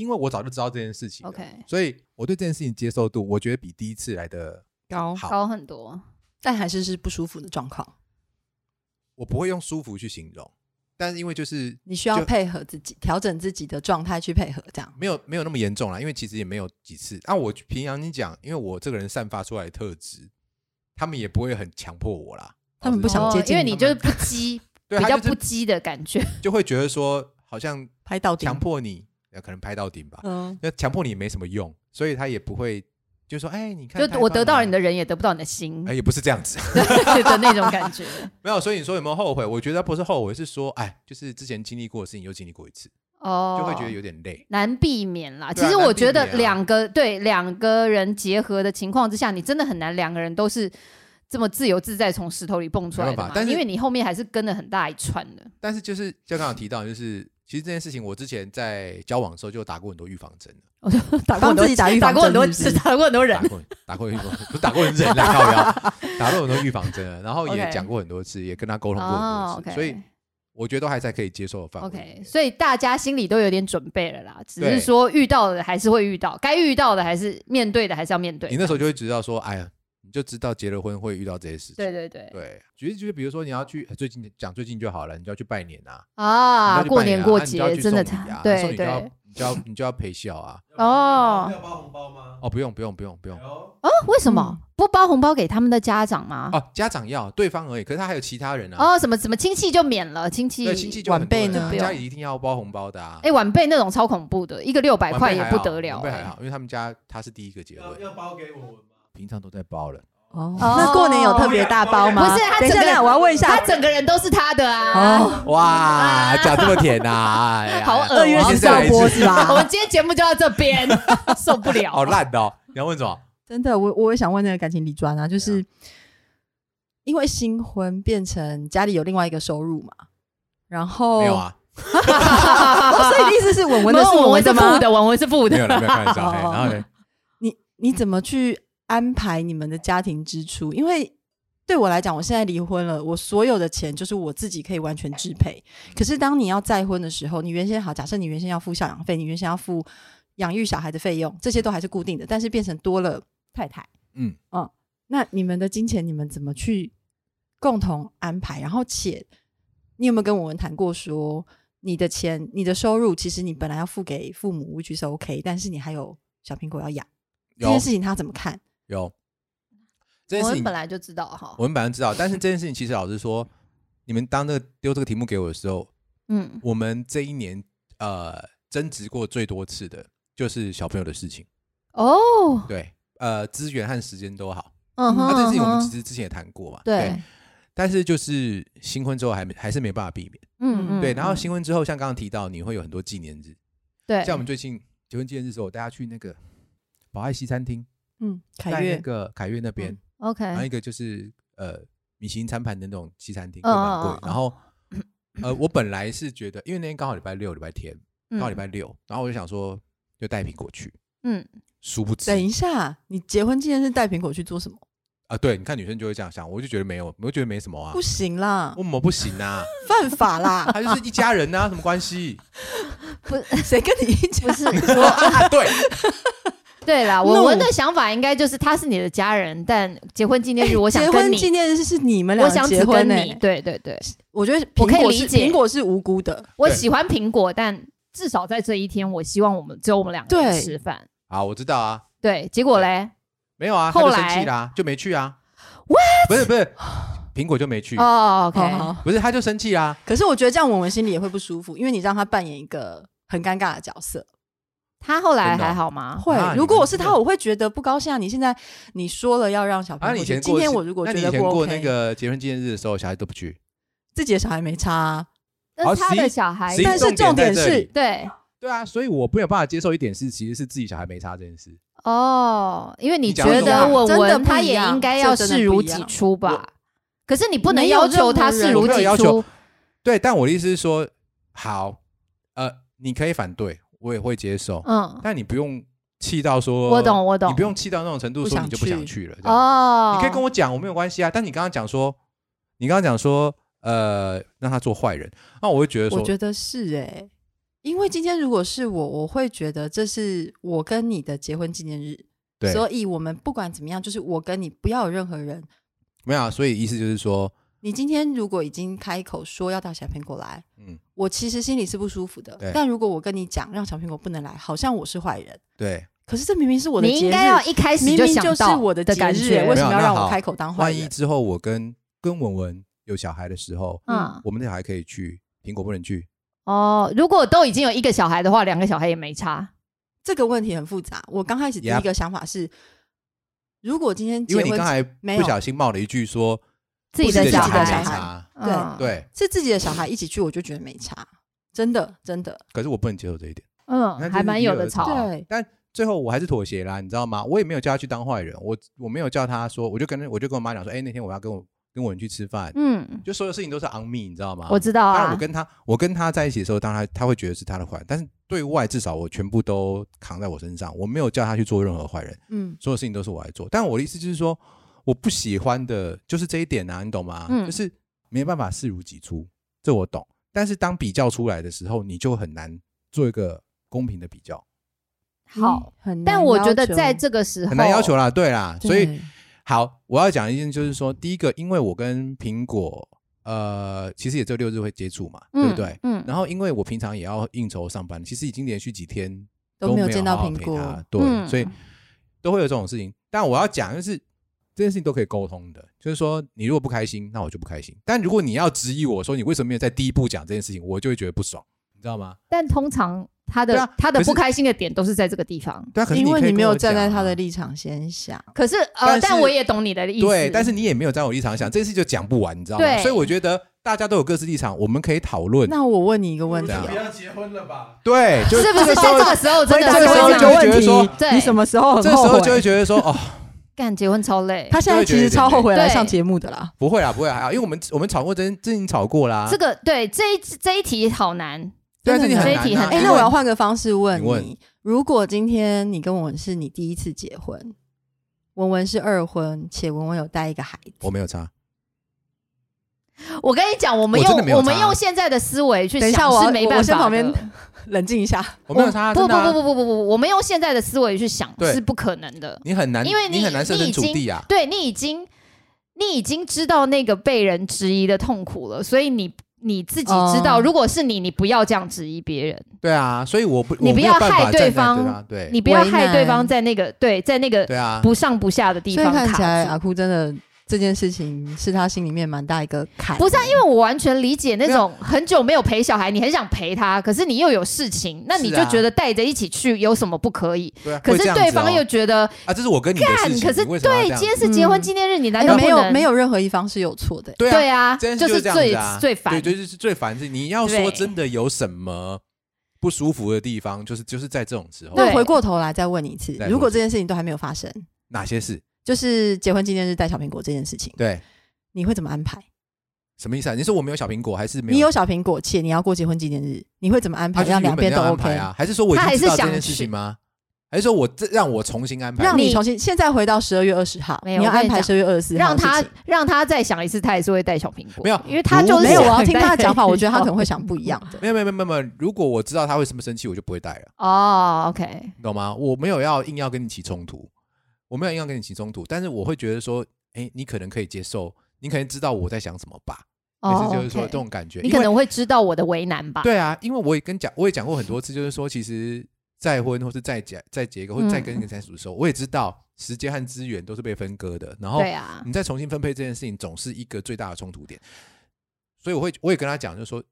Speaker 1: 因为我早就知道这件事情
Speaker 2: OK
Speaker 1: 所以我对这件事情接受度，我觉得比第一次来的
Speaker 3: 高，
Speaker 2: 高很多。
Speaker 3: 但还是是不舒服的状况。
Speaker 1: 我不会用舒服去形容，但是因为就是
Speaker 3: 你需要配合自己，调整自己的状态去配合，这样。
Speaker 1: 没有没有那么严重啦，因为其实也没有几次。啊，我平常你讲，因为我这个人散发出来的特质，他们也不会很强迫我啦。
Speaker 3: 他们不想接近
Speaker 2: 哦因为你就是不羁，<laughs>
Speaker 1: 对
Speaker 2: 比较不羁的感觉。
Speaker 1: 就会觉得说好像
Speaker 3: 拍到顶
Speaker 1: 强，迫你，呃可能拍到顶吧，
Speaker 3: 嗯，
Speaker 1: 那强迫你没什么用，所以他也不会就说哎，你看
Speaker 2: 就我得到了你
Speaker 1: 的，
Speaker 2: 人，也得不到你的心
Speaker 1: 哎，也不是这样子，<laughs>
Speaker 2: 的那种感觉。
Speaker 1: 没有。所以你说有没有后悔？我觉得不是后悔，是说哎，就是之前经历过的事情又经历过一次，
Speaker 2: 哦，
Speaker 1: 就会觉得有点累。
Speaker 2: 难避免啦。其实我觉得两个、对两个人结合的情况之下，你真的很难两个人都是这么自由自在从石头里蹦出来的
Speaker 1: 但是
Speaker 2: 因为你后面还是跟了很大一串的。
Speaker 1: 但是就是就刚刚提到，就是其实这件事情，我之前在交往的时候就打过很多预防针了，
Speaker 2: 我打
Speaker 3: 过自己打预防
Speaker 2: 打过很多次，打过很多人。
Speaker 1: 打。过打过预防，不是打过人啦，靠腰，打过很多预防针了，然后也讲过很多次，也跟他沟通过很
Speaker 2: 哦
Speaker 1: 多次，所以我觉得都还在可以接受的范围
Speaker 2: OK，所以大家心里都有点准备了啦，只是说遇到的还是会遇到，该遇到的还是面对的还是要面对。
Speaker 1: 你那时候就会知道说，哎呀，你就知道结了婚会遇到这些事情。
Speaker 2: 对对对
Speaker 1: 对，举例就是比如说你要去最近讲最近就好了，你就要去拜年啊，
Speaker 2: 啊，过年过节真的太
Speaker 1: 送礼啊，
Speaker 2: 对对
Speaker 1: 你就要你就要陪笑啊。
Speaker 2: 哦
Speaker 4: 要包红包吗？
Speaker 1: 哦，不用不用不用不用
Speaker 4: 有
Speaker 2: 哦，为什么
Speaker 3: 嗯
Speaker 2: 不包红包给他们的家长吗？
Speaker 1: 哦，家长要对方而已，可是他还有其他人啊。
Speaker 2: 哦，什么什么亲戚就免了，亲戚
Speaker 1: 对，亲戚就
Speaker 3: 晚辈呢
Speaker 1: 啊家里一定要包红包的啊。
Speaker 2: 哎，晚辈那种超恐怖的，一个六百块也不得了哎。
Speaker 1: 晚辈还好，因为他们家他是第一个结婚，
Speaker 4: 要要包给我们吗？
Speaker 1: 平常都在包了。
Speaker 3: 哦，
Speaker 2: 哦
Speaker 3: 那过年有特别大包吗？
Speaker 2: 不是他
Speaker 3: 等一下，
Speaker 2: 整个
Speaker 3: 等一下我要问一下
Speaker 2: 他，整个人都是他的啊。
Speaker 3: 哦，
Speaker 1: 哇，讲这么甜呐，哎呀 <laughs>
Speaker 2: 好恶
Speaker 3: 二月
Speaker 2: 哦
Speaker 3: 十四号播是 <laughs>
Speaker 2: 我
Speaker 3: 吧
Speaker 2: 们？今天节目就到这边，<laughs> 受不了。
Speaker 1: 好烂的哦！你要问什么？
Speaker 3: 真的，我我也想问那个感情理专啊，就是因为新婚变成家里有另外一个收入嘛，然后
Speaker 1: 没有，啊，
Speaker 3: 哦，所以你意思是文文的是
Speaker 2: 文
Speaker 3: 文文吗
Speaker 2: 文是负？的，文文是负的。
Speaker 1: 没有了，没有开玩笑。嘿
Speaker 3: 哦
Speaker 1: 然后呢？
Speaker 3: 你你怎么去安排你们的家庭支出？因为对我来讲，我现在离婚了，我所有的钱就是我自己可以完全支配。可是当你要再婚的时候，你原先好，假设你原先要付赡养费，你原先要付养育小孩的费用，这些都还是固定的，但是变成多了太太。
Speaker 1: 嗯
Speaker 3: 嗯，那你们的金钱你们怎么去共同安排？然后且你有没有跟我们谈过说，你的钱、你的收入，其实你本来要付给父母，which is OK，但是你还有小苹果要养，这件事情他怎么看？
Speaker 1: 有这件事情
Speaker 2: 我们本，来就知道哈。
Speaker 1: 我们本来知道，但是这件事情其实老实说，你们当那个丢这个题目给我的时候，
Speaker 2: 嗯，
Speaker 1: 我们这一年呃争执过最多次的就是小朋友的事情。
Speaker 2: 哦，
Speaker 1: 对，呃，资源和时间都好。
Speaker 2: 嗯哼，
Speaker 1: 那这件事情我们
Speaker 2: 嗯哼
Speaker 1: 其实之前也谈过嘛。
Speaker 2: 对，
Speaker 1: 但是就是新婚之后还没还是没办法避免。
Speaker 2: 嗯嗯，
Speaker 1: 对，然后
Speaker 2: 嗯
Speaker 1: 新婚之后，像刚刚提到，你会有很多纪念日，
Speaker 2: 对，
Speaker 1: 像我们最近结婚纪念日的时候，我带他去那个宝爱西餐厅，
Speaker 3: 嗯，凯悦那，
Speaker 1: 个凯悦那边
Speaker 2: ，OK，
Speaker 1: 然后一个就是呃米其林餐盘的那种西餐厅，
Speaker 2: 嗯
Speaker 1: 就蛮贵
Speaker 2: 嗯嗯。
Speaker 1: 然后呃，我本来是觉得，因为那天刚好礼拜六、礼拜天，刚好礼拜六，然后我就想说就带苹果去，
Speaker 2: 嗯，
Speaker 1: 殊不知
Speaker 3: 等一下，你结婚纪念日带苹果去做什么？
Speaker 1: 啊，对，你看女生就会这样想，我就觉得没有，我就觉得没什么啊
Speaker 3: 不，行啦
Speaker 1: 为，什么不行啊？<laughs>
Speaker 3: 犯法啦！<laughs>
Speaker 1: 他就是一家人呐、什么关系？
Speaker 3: 不 <laughs> 谁跟你一起？
Speaker 2: 不是说
Speaker 1: 啊，对，
Speaker 2: 对啦
Speaker 3: ，No。
Speaker 2: 我们的想法应该就是他是你的家人，但结婚纪念日我想跟你
Speaker 3: 结婚纪，念日是你们俩
Speaker 2: 我想只
Speaker 3: 结婚呢、
Speaker 2: 跟你，对对对，
Speaker 3: 我觉得
Speaker 2: 我可以
Speaker 3: 苹果是
Speaker 2: 理解。
Speaker 3: 苹果是无辜的，
Speaker 2: 我喜欢苹果，但至少在这一天，我希望我们只有我们两个人吃饭。
Speaker 1: 好，我知道啊，
Speaker 2: 对，结果嘞，
Speaker 1: 没有啊，
Speaker 2: 后来？
Speaker 1: 生气啦，就没去啊。不是不是，苹果就没去，
Speaker 2: 哦，OK，
Speaker 3: 好好。
Speaker 1: 不是他就生气啊。
Speaker 3: 可是我觉得这样文文心里也会不舒服，因为你让他扮演一个很尴尬的角色。
Speaker 2: 他后来还好吗？
Speaker 3: 会
Speaker 1: 啊，
Speaker 3: 如果我是他，我会觉得不高兴啊。你现在你说了要让小朋
Speaker 1: 啊，
Speaker 3: 友去，
Speaker 1: 你以前
Speaker 3: 今天我如果
Speaker 1: 那
Speaker 3: 觉得不
Speaker 1: 你以前过那个结婚纪念日的时候，小孩都不去。
Speaker 3: 自己的小孩没差、啊，
Speaker 2: 那是他的小孩，
Speaker 3: 但是重点是
Speaker 2: 对
Speaker 1: 对啊，所以我没有办法接受一点是，其实是自己小孩没差这件事。
Speaker 2: 哦，因为你觉
Speaker 1: 得懂吗
Speaker 2: 得文
Speaker 3: 真的
Speaker 2: 文他也应该要视如己出吧？可是你不能要求他视如己出，
Speaker 1: 对，但我的意思是说，好，呃，你可以反对，我也会接受，
Speaker 2: 嗯，
Speaker 1: 但你不用气到说，
Speaker 2: 我懂我懂
Speaker 1: 你不用气到那种程度，说你就不想
Speaker 3: 去
Speaker 1: 去了。
Speaker 2: 哦，
Speaker 1: 你可以跟我讲，我没有关系啊。但你刚刚讲说，你刚刚讲说，呃，让他做坏人，那我会觉得说，
Speaker 3: 我觉得是哎、因为今天如果是我，我会觉得这是我跟你的结婚纪念日，
Speaker 1: 对，
Speaker 3: 所以我们不管怎么样，就是我跟你不要有任何人。
Speaker 1: 没有啊，所以意思就是说，
Speaker 3: 你今天如果已经开口说要带小苹果来，
Speaker 1: 嗯，
Speaker 3: 我其实心里是不舒服的。但如果我跟你讲让小苹果不能来，好像我是坏人。
Speaker 1: 对，
Speaker 3: 可是这明明是我的节日，
Speaker 2: 你应该要一开始
Speaker 3: 明明就
Speaker 2: 想到
Speaker 3: 我的节日，
Speaker 2: 感觉
Speaker 3: 为什么要让我开口当坏人？
Speaker 1: 万一之后我跟跟文文有小孩的时候，
Speaker 2: 嗯，
Speaker 1: 我们的小孩可以去，苹果不能去。
Speaker 2: 哦，如果都已经有一个小孩的话，两个小孩也没差。
Speaker 3: 这个问题很复杂。我刚开始第一个想法是，如果今天结婚
Speaker 1: 因为你刚才不小心冒了一句说
Speaker 2: 自己的小孩
Speaker 1: 小
Speaker 3: 孩
Speaker 1: 差，
Speaker 3: 对
Speaker 2: 嗯，
Speaker 1: 对，
Speaker 3: 是自己的小孩一起去，我就觉得没差，真的真的。
Speaker 1: 可是我不能接受这一点。
Speaker 2: 嗯，还蛮有的吵。
Speaker 3: 对，
Speaker 1: 但最后我还是妥协啦，你知道吗？我也没有叫他去当坏人，我我没有叫他说，我就跟我就跟我妈讲说，哎，那天我要跟我跟我人去吃饭，
Speaker 2: 嗯，
Speaker 1: 就所有事情都是 on me，你知道吗？
Speaker 2: 我知道啊
Speaker 1: 当然我。跟他我跟他在一起的时候，当然他他会觉得是他的坏，但是对外至少我全部都扛在我身上，我没有叫他去做任何坏人，
Speaker 3: 嗯，
Speaker 1: 所有事情都是我来做。但我的意思就是说，我不喜欢的就是这一点啊，你懂吗？
Speaker 2: 嗯
Speaker 1: 就是没办法视如己出，这我懂。但是当比较出来的时候，你就很难做一个公平的比较，
Speaker 2: 好，
Speaker 3: 很难
Speaker 2: 但我觉得在这个时候
Speaker 1: 很难要求啦。对啦，所以好，我要讲一件就是说，第一个，因为我跟苹果呃，其实也只有六日会接触嘛，对不对？
Speaker 2: 嗯，
Speaker 1: 然后因为我平常也要应酬上班，其实已经连续几天没
Speaker 3: 都没有见到苹果
Speaker 1: 对，
Speaker 2: 嗯
Speaker 1: 所以都会有这种事情。但我要讲就是这件事情都可以沟通的，就是说你如果不开心，那我就不开心。但如果你要质疑我说你为什么没有在第一步讲这件事情，我就会觉得不爽，你知道吗？
Speaker 2: 但通常他的他的不开心的点都是在这个地方。
Speaker 1: 对啊，可是
Speaker 3: 因为你没有站在他的立场先想，
Speaker 2: 可是呃，
Speaker 1: 但是
Speaker 2: 但我也懂你的意思。
Speaker 1: 对，但是你也没有在我立场想，这件事就讲不完，你知道吗？
Speaker 2: 对
Speaker 1: 所以我觉得大家都有各自立场，我们可以讨论。
Speaker 3: 那我问你一个问题
Speaker 4: 要结婚了吧？
Speaker 1: 对，就是
Speaker 2: 不是在
Speaker 1: 这个时候
Speaker 2: 真
Speaker 3: 回
Speaker 2: 的
Speaker 3: 答
Speaker 1: 这个时候就会觉得
Speaker 3: 问
Speaker 1: 说
Speaker 3: 题，
Speaker 2: 对
Speaker 3: 你什么时候很
Speaker 1: 这时？候就会觉得说哦，
Speaker 2: 干结婚超累。
Speaker 3: 他现在其实超后悔来上节目的啦。
Speaker 1: 不会啦，不会啦，还好，因为我们我们吵过真真已经吵过啦。
Speaker 2: 这个对这一这一题好难，
Speaker 1: 对啊，这
Speaker 3: 真的
Speaker 1: 题很难啊。
Speaker 2: 这一题很
Speaker 3: 哎，那我要换个方式问
Speaker 1: 你问
Speaker 3: 你：如果今天你跟文文是你第一次结婚，文文是二婚，且文文有带一个孩子，
Speaker 1: 我没有差，<laughs>
Speaker 2: 我跟你讲，我们用我们用现在的思维去想
Speaker 3: 等一下我
Speaker 2: 是没办法
Speaker 3: 我先旁边 <laughs> 冷静一下。
Speaker 1: 我没有差，
Speaker 2: 不不不不不不不，我们用现在的思维去想是不可能的。
Speaker 1: 你很难，
Speaker 2: 因为你
Speaker 1: 你很难设身
Speaker 2: 你已经
Speaker 1: 处地啊。
Speaker 2: 对你已经你已经知道那个被人质疑的痛苦了，所以你你自己知道，
Speaker 3: 哦
Speaker 2: 如果是你，你不要这样质疑别人，
Speaker 1: 对啊，所以我不，
Speaker 2: 你不要害对方
Speaker 1: 方，对
Speaker 2: 你不要害对方在那个对在那个
Speaker 1: 对啊，
Speaker 2: 不上不下的地
Speaker 3: 所以
Speaker 2: 方
Speaker 3: 看起来
Speaker 2: 卡住。
Speaker 3: 阿哭真的这件事情是他心里面蛮大一个坎。
Speaker 2: 不是、啊，因为我完全理解那种很久没有陪小孩，你很想陪他，可是你又有事情，那你就觉得带着一起去有什么不可以？
Speaker 1: 对啊，
Speaker 2: 可是对方
Speaker 1: 哦
Speaker 2: 又觉得
Speaker 1: 啊，这是我跟你的
Speaker 2: 干
Speaker 1: 事，情，
Speaker 2: 可是对，今天是结婚纪念日，你难道没
Speaker 3: 有没有任何一方是有错的。
Speaker 1: 对啊，
Speaker 2: 就是最
Speaker 1: 这样子啊。
Speaker 2: 最烦。
Speaker 1: 对，就是最烦是你要说真的有什么不舒服的地方，就是就是在这种时候，
Speaker 3: 那回过头来再问你一次。如果这件事情都还没有发生，
Speaker 1: 哪些事？
Speaker 3: 就是结婚纪念日带小苹果这件事情，
Speaker 1: 对，
Speaker 3: 你会怎么安排？
Speaker 1: 什么意思啊？你说我没有小苹果，还是没
Speaker 3: 你有小苹果，且你要过结婚纪念日，你会怎么安排，让两边都 OK？
Speaker 1: 排啊？还是说我已
Speaker 2: 他还是想
Speaker 1: 经知道这件事情吗？还是说我这让我重新安排？
Speaker 3: 让你重新现在回到十二月二十号，
Speaker 2: 没有
Speaker 3: 你要安排十二月二十四号
Speaker 2: 让他让他再想一次，他也是会带小苹果。
Speaker 1: 没有
Speaker 2: 因为他
Speaker 1: 如果
Speaker 3: 没有，我
Speaker 2: 就是我
Speaker 3: 要听他的讲法，我觉得他可能会想不一样的。
Speaker 1: 没有没有没有没有，如果我知道他会这么生气，我就不会带了，
Speaker 2: 哦，OK，
Speaker 1: 你懂吗？我没有要硬要跟你起冲突，我没有硬要跟你起冲突，但是我会觉得说，哎，你可能可以接受，你可能知道我在想什么吧？
Speaker 2: 意
Speaker 1: 思就是说这种感觉，
Speaker 2: 你可能会知道我的为难吧？
Speaker 1: 对啊，因为我也跟讲，我也讲过很多次，就是说，其实再婚或是再结再结一个，或者再跟一个
Speaker 2: 嗯
Speaker 1: 在一起的时候，我也知道时间和资源都是被分割的，然后
Speaker 2: 对啊，
Speaker 1: 你再重新分配这件事情，总是一个最大的冲突点。所以我会，我也跟他讲，就是说，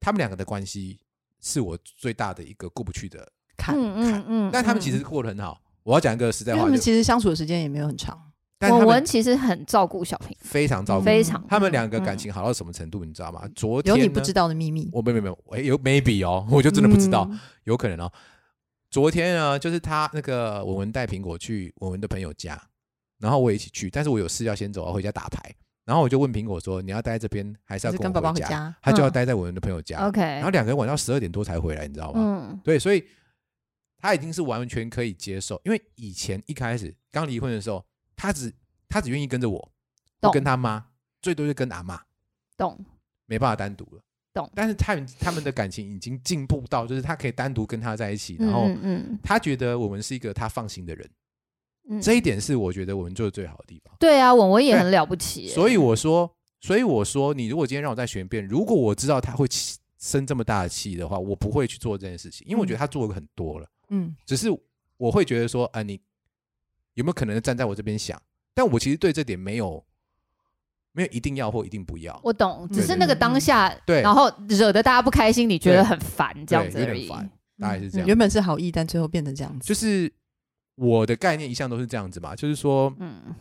Speaker 1: 他们两个的关系是我最大的一个过不去的。
Speaker 3: 坎，
Speaker 2: 嗯嗯嗯，
Speaker 1: 但他们其实过得很好。我要讲一个实在话，就
Speaker 3: 因为他们其实相处的时间也没有很长。
Speaker 1: 但他们
Speaker 2: 文文其实很照顾小平，
Speaker 1: 非常照顾，
Speaker 2: 非常
Speaker 1: 他们两个
Speaker 2: 嗯
Speaker 1: 感情好到什么程度，你知道吗？昨天
Speaker 3: 有你不知道的秘密，
Speaker 1: 我没有没有，哎，有 maybe 哦，<laughs> 我就真的不知道。
Speaker 3: 嗯
Speaker 1: 有可能哦。昨天呢，就是他那个文文带苹果去文文的朋友家，然后我也一起去，但是我有事要先走，要回家打牌。然后我就问苹果说：“你要待在这边，还是要跟
Speaker 3: 还是跟爸爸
Speaker 1: 我回家？”
Speaker 3: 回家。
Speaker 1: 他就要
Speaker 2: 嗯
Speaker 1: 待在文文的朋友家。
Speaker 2: OK，
Speaker 1: 然后两个人晚上十二点多才回来，你知道吗？
Speaker 2: 嗯
Speaker 1: 对，所以他已经是完全可以接受，因为以前一开始刚离婚的时候，他只他只愿意跟着我，不跟他妈，最多就跟阿妈。
Speaker 2: 懂，
Speaker 1: 没办法单独了。
Speaker 2: 懂。
Speaker 1: 但是他们他们的感情已经进步到，就是他可以单独跟他在一起，然后他觉得我们是一个他放心的人，
Speaker 2: 嗯，
Speaker 1: 这一点是我觉得我们做的最好的地方。
Speaker 2: 对啊，文文也很了不起耶，
Speaker 1: 所以我说，所以我说，你如果今天让我再选一遍，如果我知道他会气生这么大的气的话，我不会去做这件事情，因为我觉得他做的很多了，
Speaker 3: 嗯，
Speaker 1: 只是我会觉得说，啊，你有没有可能站在我这边想？但我其实对这点没有没有一定要或一定不要。
Speaker 2: 我懂，只是那个当下，
Speaker 1: 对
Speaker 2: 然后惹得大家不开心，你觉得很烦，这样子而已。
Speaker 1: 烦，大概是这样。
Speaker 3: 原本是好意，但最后变成这样子。
Speaker 1: 就是我的概念一向都是这样子嘛，就是说
Speaker 2: 嗯，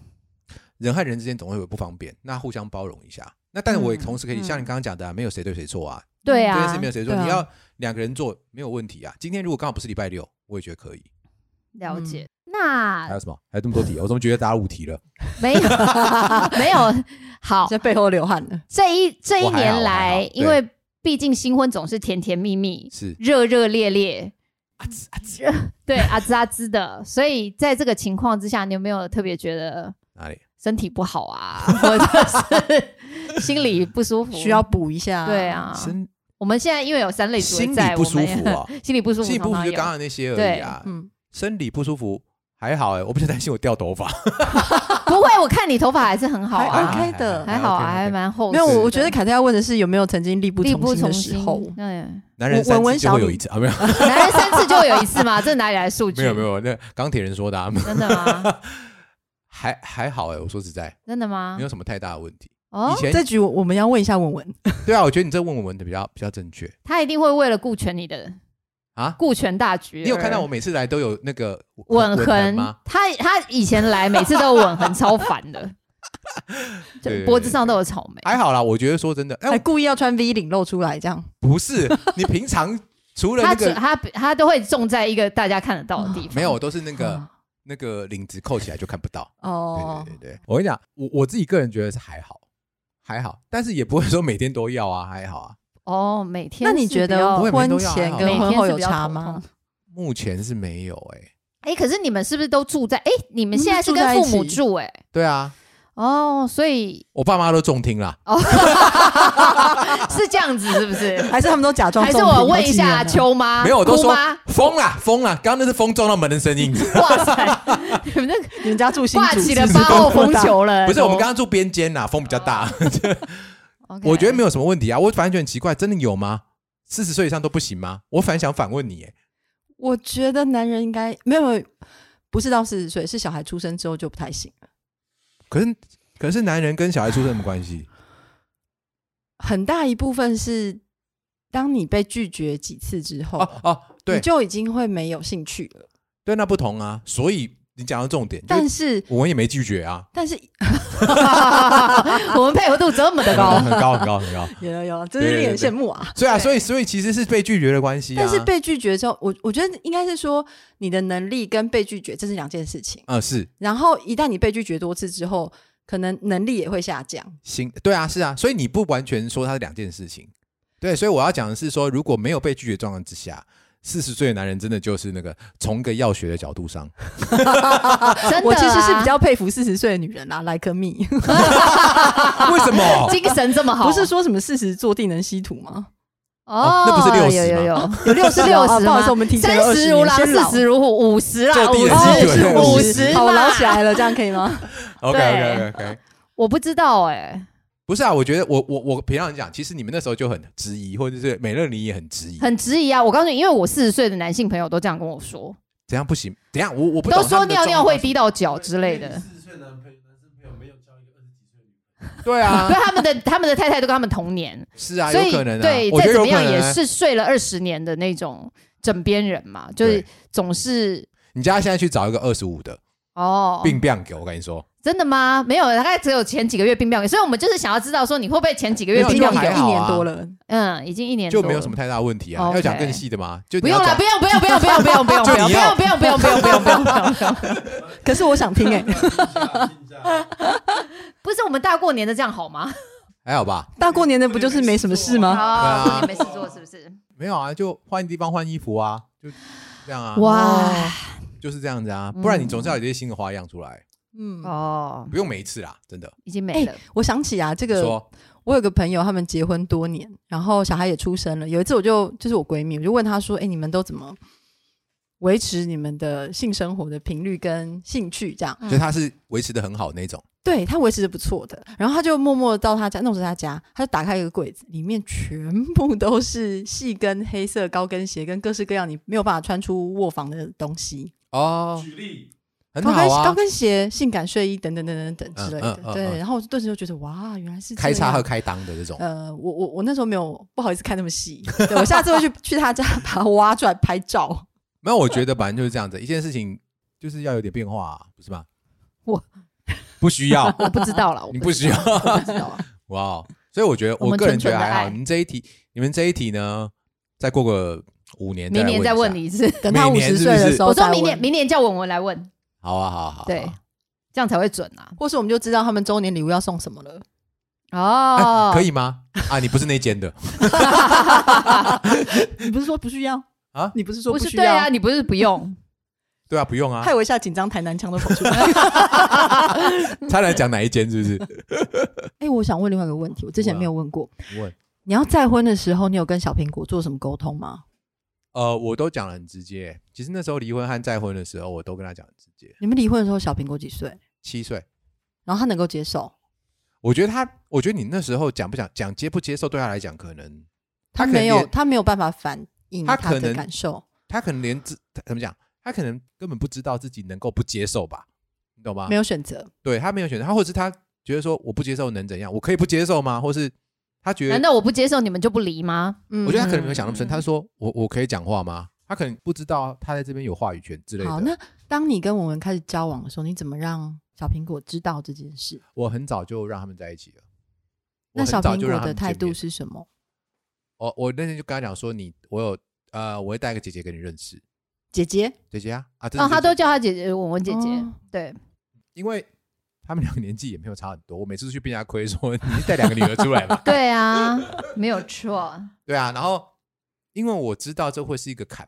Speaker 1: 人和人之间总会有不方便，那互相包容一下。那但是我也
Speaker 2: 嗯
Speaker 1: 同时可以、
Speaker 2: 嗯
Speaker 1: 像你刚刚讲的、啊，没有谁对谁错啊，
Speaker 2: 对
Speaker 1: 这件
Speaker 2: 啊
Speaker 1: 事没，有谁
Speaker 3: 说，啊
Speaker 1: 你要两个人做没有问题啊。今天如果刚好不是礼拜六，我也觉得可以。
Speaker 2: 了解。
Speaker 1: 还
Speaker 2: 那
Speaker 1: 有什么？还有这么多题，我怎么觉得大家五题了？<laughs>
Speaker 2: 没有 <laughs> 没有好，
Speaker 3: 在背后流汗了。
Speaker 2: 这一这一年来，因为毕竟新婚总是甜甜蜜蜜、
Speaker 1: 是
Speaker 2: 热热烈烈，
Speaker 1: 啊滋啊滋
Speaker 2: 对啊滋啊滋的，所以在这个情况之下，你有没有特别觉得
Speaker 1: 哪里？
Speaker 2: 身体不好啊，或者是 <laughs> 心里不舒服？
Speaker 3: 需要补一下。
Speaker 2: 对，啊。
Speaker 1: 身
Speaker 2: 我们现在因为有三类组
Speaker 1: 心
Speaker 2: 在，
Speaker 1: 里不舒服啊，<laughs>
Speaker 2: 心里不舒服，
Speaker 1: 心里不舒服就刚刚那些而
Speaker 2: 对
Speaker 1: 已啊。
Speaker 3: 嗯，
Speaker 1: 生理不舒服还好哎，我比较担心我掉头发。<laughs>
Speaker 2: 不会，我看你头发还是很好
Speaker 3: 还
Speaker 2: 啊
Speaker 3: ，OK 的
Speaker 2: 还好啊还蛮厚。
Speaker 3: 没有，我我觉得凯特要问的是有没有曾经力不
Speaker 2: 力不
Speaker 3: 从心的时候。。
Speaker 2: 嗯，
Speaker 1: 男人三次就会有一次啊，没有
Speaker 2: 男人三次就会有一次嘛，<laughs> 这哪里来的数据？
Speaker 1: 没有没有，那钢铁人说的啊，
Speaker 2: 真的吗？
Speaker 1: 还还好哎，我说实在
Speaker 2: 真的吗
Speaker 1: 没？有什么太大的问题。
Speaker 2: 哦
Speaker 1: 以，前
Speaker 3: 这局我我们要问一下文文，<laughs>
Speaker 1: 对啊，我觉得你这问文文的比较比较正确
Speaker 2: 他一定会为了顾全你的
Speaker 1: 啊。
Speaker 2: 顾全大局。
Speaker 1: 你有看到我？每次来都有那个
Speaker 2: 吻痕
Speaker 1: 吗？？
Speaker 2: 他他以前来每次都有吻痕，超烦的，<laughs> 脖子上都有草莓。
Speaker 1: 还好啦，我觉得说真的，哎、
Speaker 3: 还故意要穿 V 领露出来，这样
Speaker 1: 不是你平常除了
Speaker 2: 他
Speaker 1: 那个
Speaker 2: 他他他都会种在一个大家看得到的地方。
Speaker 1: 没有，都是那个、
Speaker 3: 嗯
Speaker 1: 那个领子扣起来就看不到。
Speaker 3: 哦
Speaker 1: 对。对对对，我跟你讲，我我自己个人觉得是还好，还好，但是也不会说每天都要啊，还好啊。
Speaker 2: 哦，每天
Speaker 3: 那你觉得婚前跟婚后有差吗？
Speaker 1: 目前是没有哎、
Speaker 2: 哎，可是你们是不是都住在？哎，你们现在是跟父母住哎？
Speaker 1: 对啊，
Speaker 2: 哦，所以
Speaker 1: 我爸妈都中听啦。
Speaker 2: 哦，<laughs> 是这样子是不是？
Speaker 3: 还是他们都假装
Speaker 2: 还是我问一下秋妈？
Speaker 1: 没有，我都说
Speaker 2: 姑妈
Speaker 1: 疯啦疯啦，刚刚那是风撞到门的声音。
Speaker 2: 哇塞，你们那
Speaker 3: 你们家住新竹
Speaker 2: 挂起了八号风球了。
Speaker 1: 不是，我们
Speaker 2: 都
Speaker 1: 刚刚住边间啦，风比较大。<laughs> 我觉得没有什么问题啊，我反正觉得很奇怪，真的有吗？四十岁以上都不行吗？我反正想反问你，哎，
Speaker 3: 我觉得男人应该没有，不是到四十岁，是小孩出生之后就不太行了。
Speaker 1: 可是可是男人跟小孩出生有什么关系？<laughs>
Speaker 3: 很大一部分是，当你被拒绝几次之后，
Speaker 1: 哦哦，对
Speaker 3: 你就已经会没有兴趣了。
Speaker 1: 对，那不同啊。所以你讲到重点，
Speaker 3: 但是，
Speaker 1: 我们也没拒绝啊，
Speaker 3: 但是 <laughs>
Speaker 2: 我们配合度这么的高，
Speaker 1: 很高很高很高。
Speaker 3: 有有有，真是令人羡慕啊！
Speaker 1: 所以啊，所以所以其实是被拒绝的关系啊。
Speaker 3: 但是被拒绝之后，我我觉得应该是说，你的能力跟被拒绝这是两件事情。
Speaker 1: 啊是
Speaker 3: 然后一旦你被拒绝多次之后，可能能力也会下降。
Speaker 1: 行，对啊是啊，所以你不完全说它是两件事情。对，所以我要讲的是说，如果没有被拒绝状况之下，四十岁的男人真的就是那个从个药学的角度上，
Speaker 2: 真的啊。
Speaker 3: 我其实是比较佩服四十岁的女人啦，like me，<laughs>
Speaker 1: 为什么？
Speaker 2: 精神这么好，
Speaker 3: 不是说什么四十坐地能吸土吗？
Speaker 2: 哦，
Speaker 1: 那不是六十
Speaker 2: 有有有。
Speaker 1: 吗
Speaker 3: 有六十
Speaker 2: 六十吗？
Speaker 3: 不好意思，我们提前了
Speaker 2: 三
Speaker 3: 20
Speaker 2: 十如狼，四十如虎，五十啦，五十五十
Speaker 3: 好，我
Speaker 2: 嘛
Speaker 3: 捞起来了，这样可以吗？<laughs>
Speaker 1: OK OK OK OK，
Speaker 2: 我不知道哎，
Speaker 1: 不是啊，我觉得我我我平常讲，其实你们那时候就很质疑，或者是美乐你也很质疑，
Speaker 2: 很质疑啊！我告诉你，因为我四十岁的男性朋友都这样跟我说，
Speaker 1: 怎样不行？怎样？我我不
Speaker 2: 都说尿尿会
Speaker 1: 状况是
Speaker 2: 滴到脚之类的。
Speaker 4: 四十岁男朋友、男生朋友没有交一个二十几岁的女朋友，
Speaker 1: 对啊。<laughs>
Speaker 2: 对，他们的他们的太太都跟他们同年，
Speaker 1: 是啊，
Speaker 2: 所以
Speaker 1: 有可能啊，
Speaker 2: 对
Speaker 1: 我觉得有可
Speaker 2: 再怎么样。也是睡了二十年的那种枕边人嘛，就是
Speaker 1: 对。
Speaker 2: 总是
Speaker 1: 你叫他现在去找一个二十五的。
Speaker 2: 哦，
Speaker 1: 病病给我跟你说，
Speaker 2: 真的吗？没有，大概只有前几个月病病，所以我们就是想要知道说你会不会前几个月
Speaker 1: 没有
Speaker 2: 病病有
Speaker 1: 就还好啊
Speaker 3: 一年多了，
Speaker 2: 嗯，已经一年
Speaker 1: 就
Speaker 2: 多了
Speaker 1: 没有什么太大问题啊。要讲更细的吗？就
Speaker 2: 不用了，不用，不用，不用，不用，不用，不用，不用，不用，不用，不用，不用，不用，不用，不用，不用。
Speaker 3: 可是我想听哎。
Speaker 2: 不是我们大过年的这样好吗？
Speaker 1: 还好吧？
Speaker 3: 大过年的不就是没什么事吗？
Speaker 2: 啊，
Speaker 1: 对啊
Speaker 2: 没事做是不是？
Speaker 1: 没有啊，就换地方换衣服啊，就这样啊，
Speaker 2: 哇，
Speaker 1: 就是这样子啊。不然你总是要有一些新的花样出来，
Speaker 3: 嗯，
Speaker 2: 哦，
Speaker 1: 不用每一次啦，真的。
Speaker 2: 已经没了。
Speaker 3: 我想起啊，这个
Speaker 1: 说
Speaker 3: 我有个朋友，他们结婚多年，然后小孩也出生了。有一次我就就是我闺蜜，我就问她说：“哎、你们都怎么维持你们的性生活的频率跟兴趣？”这样，
Speaker 2: 所
Speaker 1: 以他是维持的很好那种，
Speaker 3: 对她维持的不错的。然后她就默默地到她家，那时候在她家，她就打开一个柜子，里面全部都是细跟黑色高跟鞋跟各式各样你没有办法穿出卧房的东西。
Speaker 1: 哦，
Speaker 4: 举例，
Speaker 1: 很好啊。
Speaker 3: 跟鞋、性感睡衣等等等等等之类的对，
Speaker 1: 嗯
Speaker 3: 然后我顿时就觉得哇，原来是
Speaker 1: 开叉和开裆的这种，
Speaker 3: 呃，我我我那时候没有不好意思看那么细，对我下次会去去他家把他挖出来拍照。
Speaker 1: 没有，我觉得反正就是这样子，一件事情就是要有点变化、啊，不是吗？
Speaker 2: 我
Speaker 1: 不需要，<laughs>
Speaker 2: 我不知道了，
Speaker 1: 你不需要
Speaker 2: 我不知道啊。
Speaker 1: 哇哦！所以我觉得，
Speaker 2: 我
Speaker 1: 个人觉得还好。你们这一题，你们这一题呢，再过个五年，
Speaker 2: 明年再问
Speaker 1: 你。
Speaker 2: 一次。
Speaker 3: 等他五十岁的时候
Speaker 2: 我，说明年明年叫文文来问，
Speaker 1: 好啊，好啊好啊。
Speaker 2: 对这样才会准啊。
Speaker 3: 或是我们就知道他们周年礼物要送什么了。
Speaker 2: 哦
Speaker 1: 哎，可以吗？啊，你不是那间的
Speaker 3: 你不是说不需要
Speaker 1: 啊？<laughs>
Speaker 3: 你不是说
Speaker 2: 不
Speaker 3: 需要？
Speaker 2: 是对啊，你不是不用，
Speaker 1: 对啊，不用啊
Speaker 3: 害。我一下紧张，台南腔都跑出 <laughs> 来。
Speaker 1: 差点讲哪一间是不是？<laughs>
Speaker 3: 哎、我想问另外一个问题，我之前没有问过。
Speaker 1: 问，
Speaker 3: 你要再婚的时候，你有跟小苹果做什么沟通吗？
Speaker 1: 呃，我都讲的很直接。其实那时候离婚和再婚的时候，我都跟他讲很直接。
Speaker 3: 你们离婚的时候，小苹果几岁？
Speaker 1: 七岁，
Speaker 3: 然后他能够接受，
Speaker 1: 我觉得他，我觉得你那时候讲不讲讲接不接受，对他来讲可能
Speaker 3: 他没有，
Speaker 1: 可能
Speaker 3: 他没有办法反映他
Speaker 1: 可能
Speaker 3: 感受。
Speaker 1: 他可能连自怎么讲，他可能根本不知道自己能够不接受吧，你懂吗？
Speaker 3: 没有选择，
Speaker 1: 对他没有选择，他或者是他觉得说我不接受能怎样？我可以不接受吗？或是他觉得，
Speaker 2: 难道我不接受你们就不离吗？
Speaker 3: 嗯
Speaker 1: 我觉得他可能没有想那么深。
Speaker 3: 嗯
Speaker 1: 他说我我可以讲话吗？他可能不知道他在这边有话语权之类的。
Speaker 3: 好，那当你跟文文开始交往的时候，你怎么让小苹果知道这件事？
Speaker 1: 我很早就让他们在一起了。
Speaker 3: 那小苹果的态度是什么？
Speaker 1: 我我那天就跟他讲说你我有呃我会带个姐姐给你认识，
Speaker 3: 姐姐，
Speaker 1: 姐姐啊啊，
Speaker 2: 他都叫他姐姐文文姐姐
Speaker 3: 哦，
Speaker 2: 对，<laughs>
Speaker 1: 因为他们两个年纪也没有差很多，我每次都去被人家亏说你带两个女儿出来嘛，<laughs>
Speaker 2: 对啊，没有错。
Speaker 1: 对啊，然后因为我知道这会是一个坎，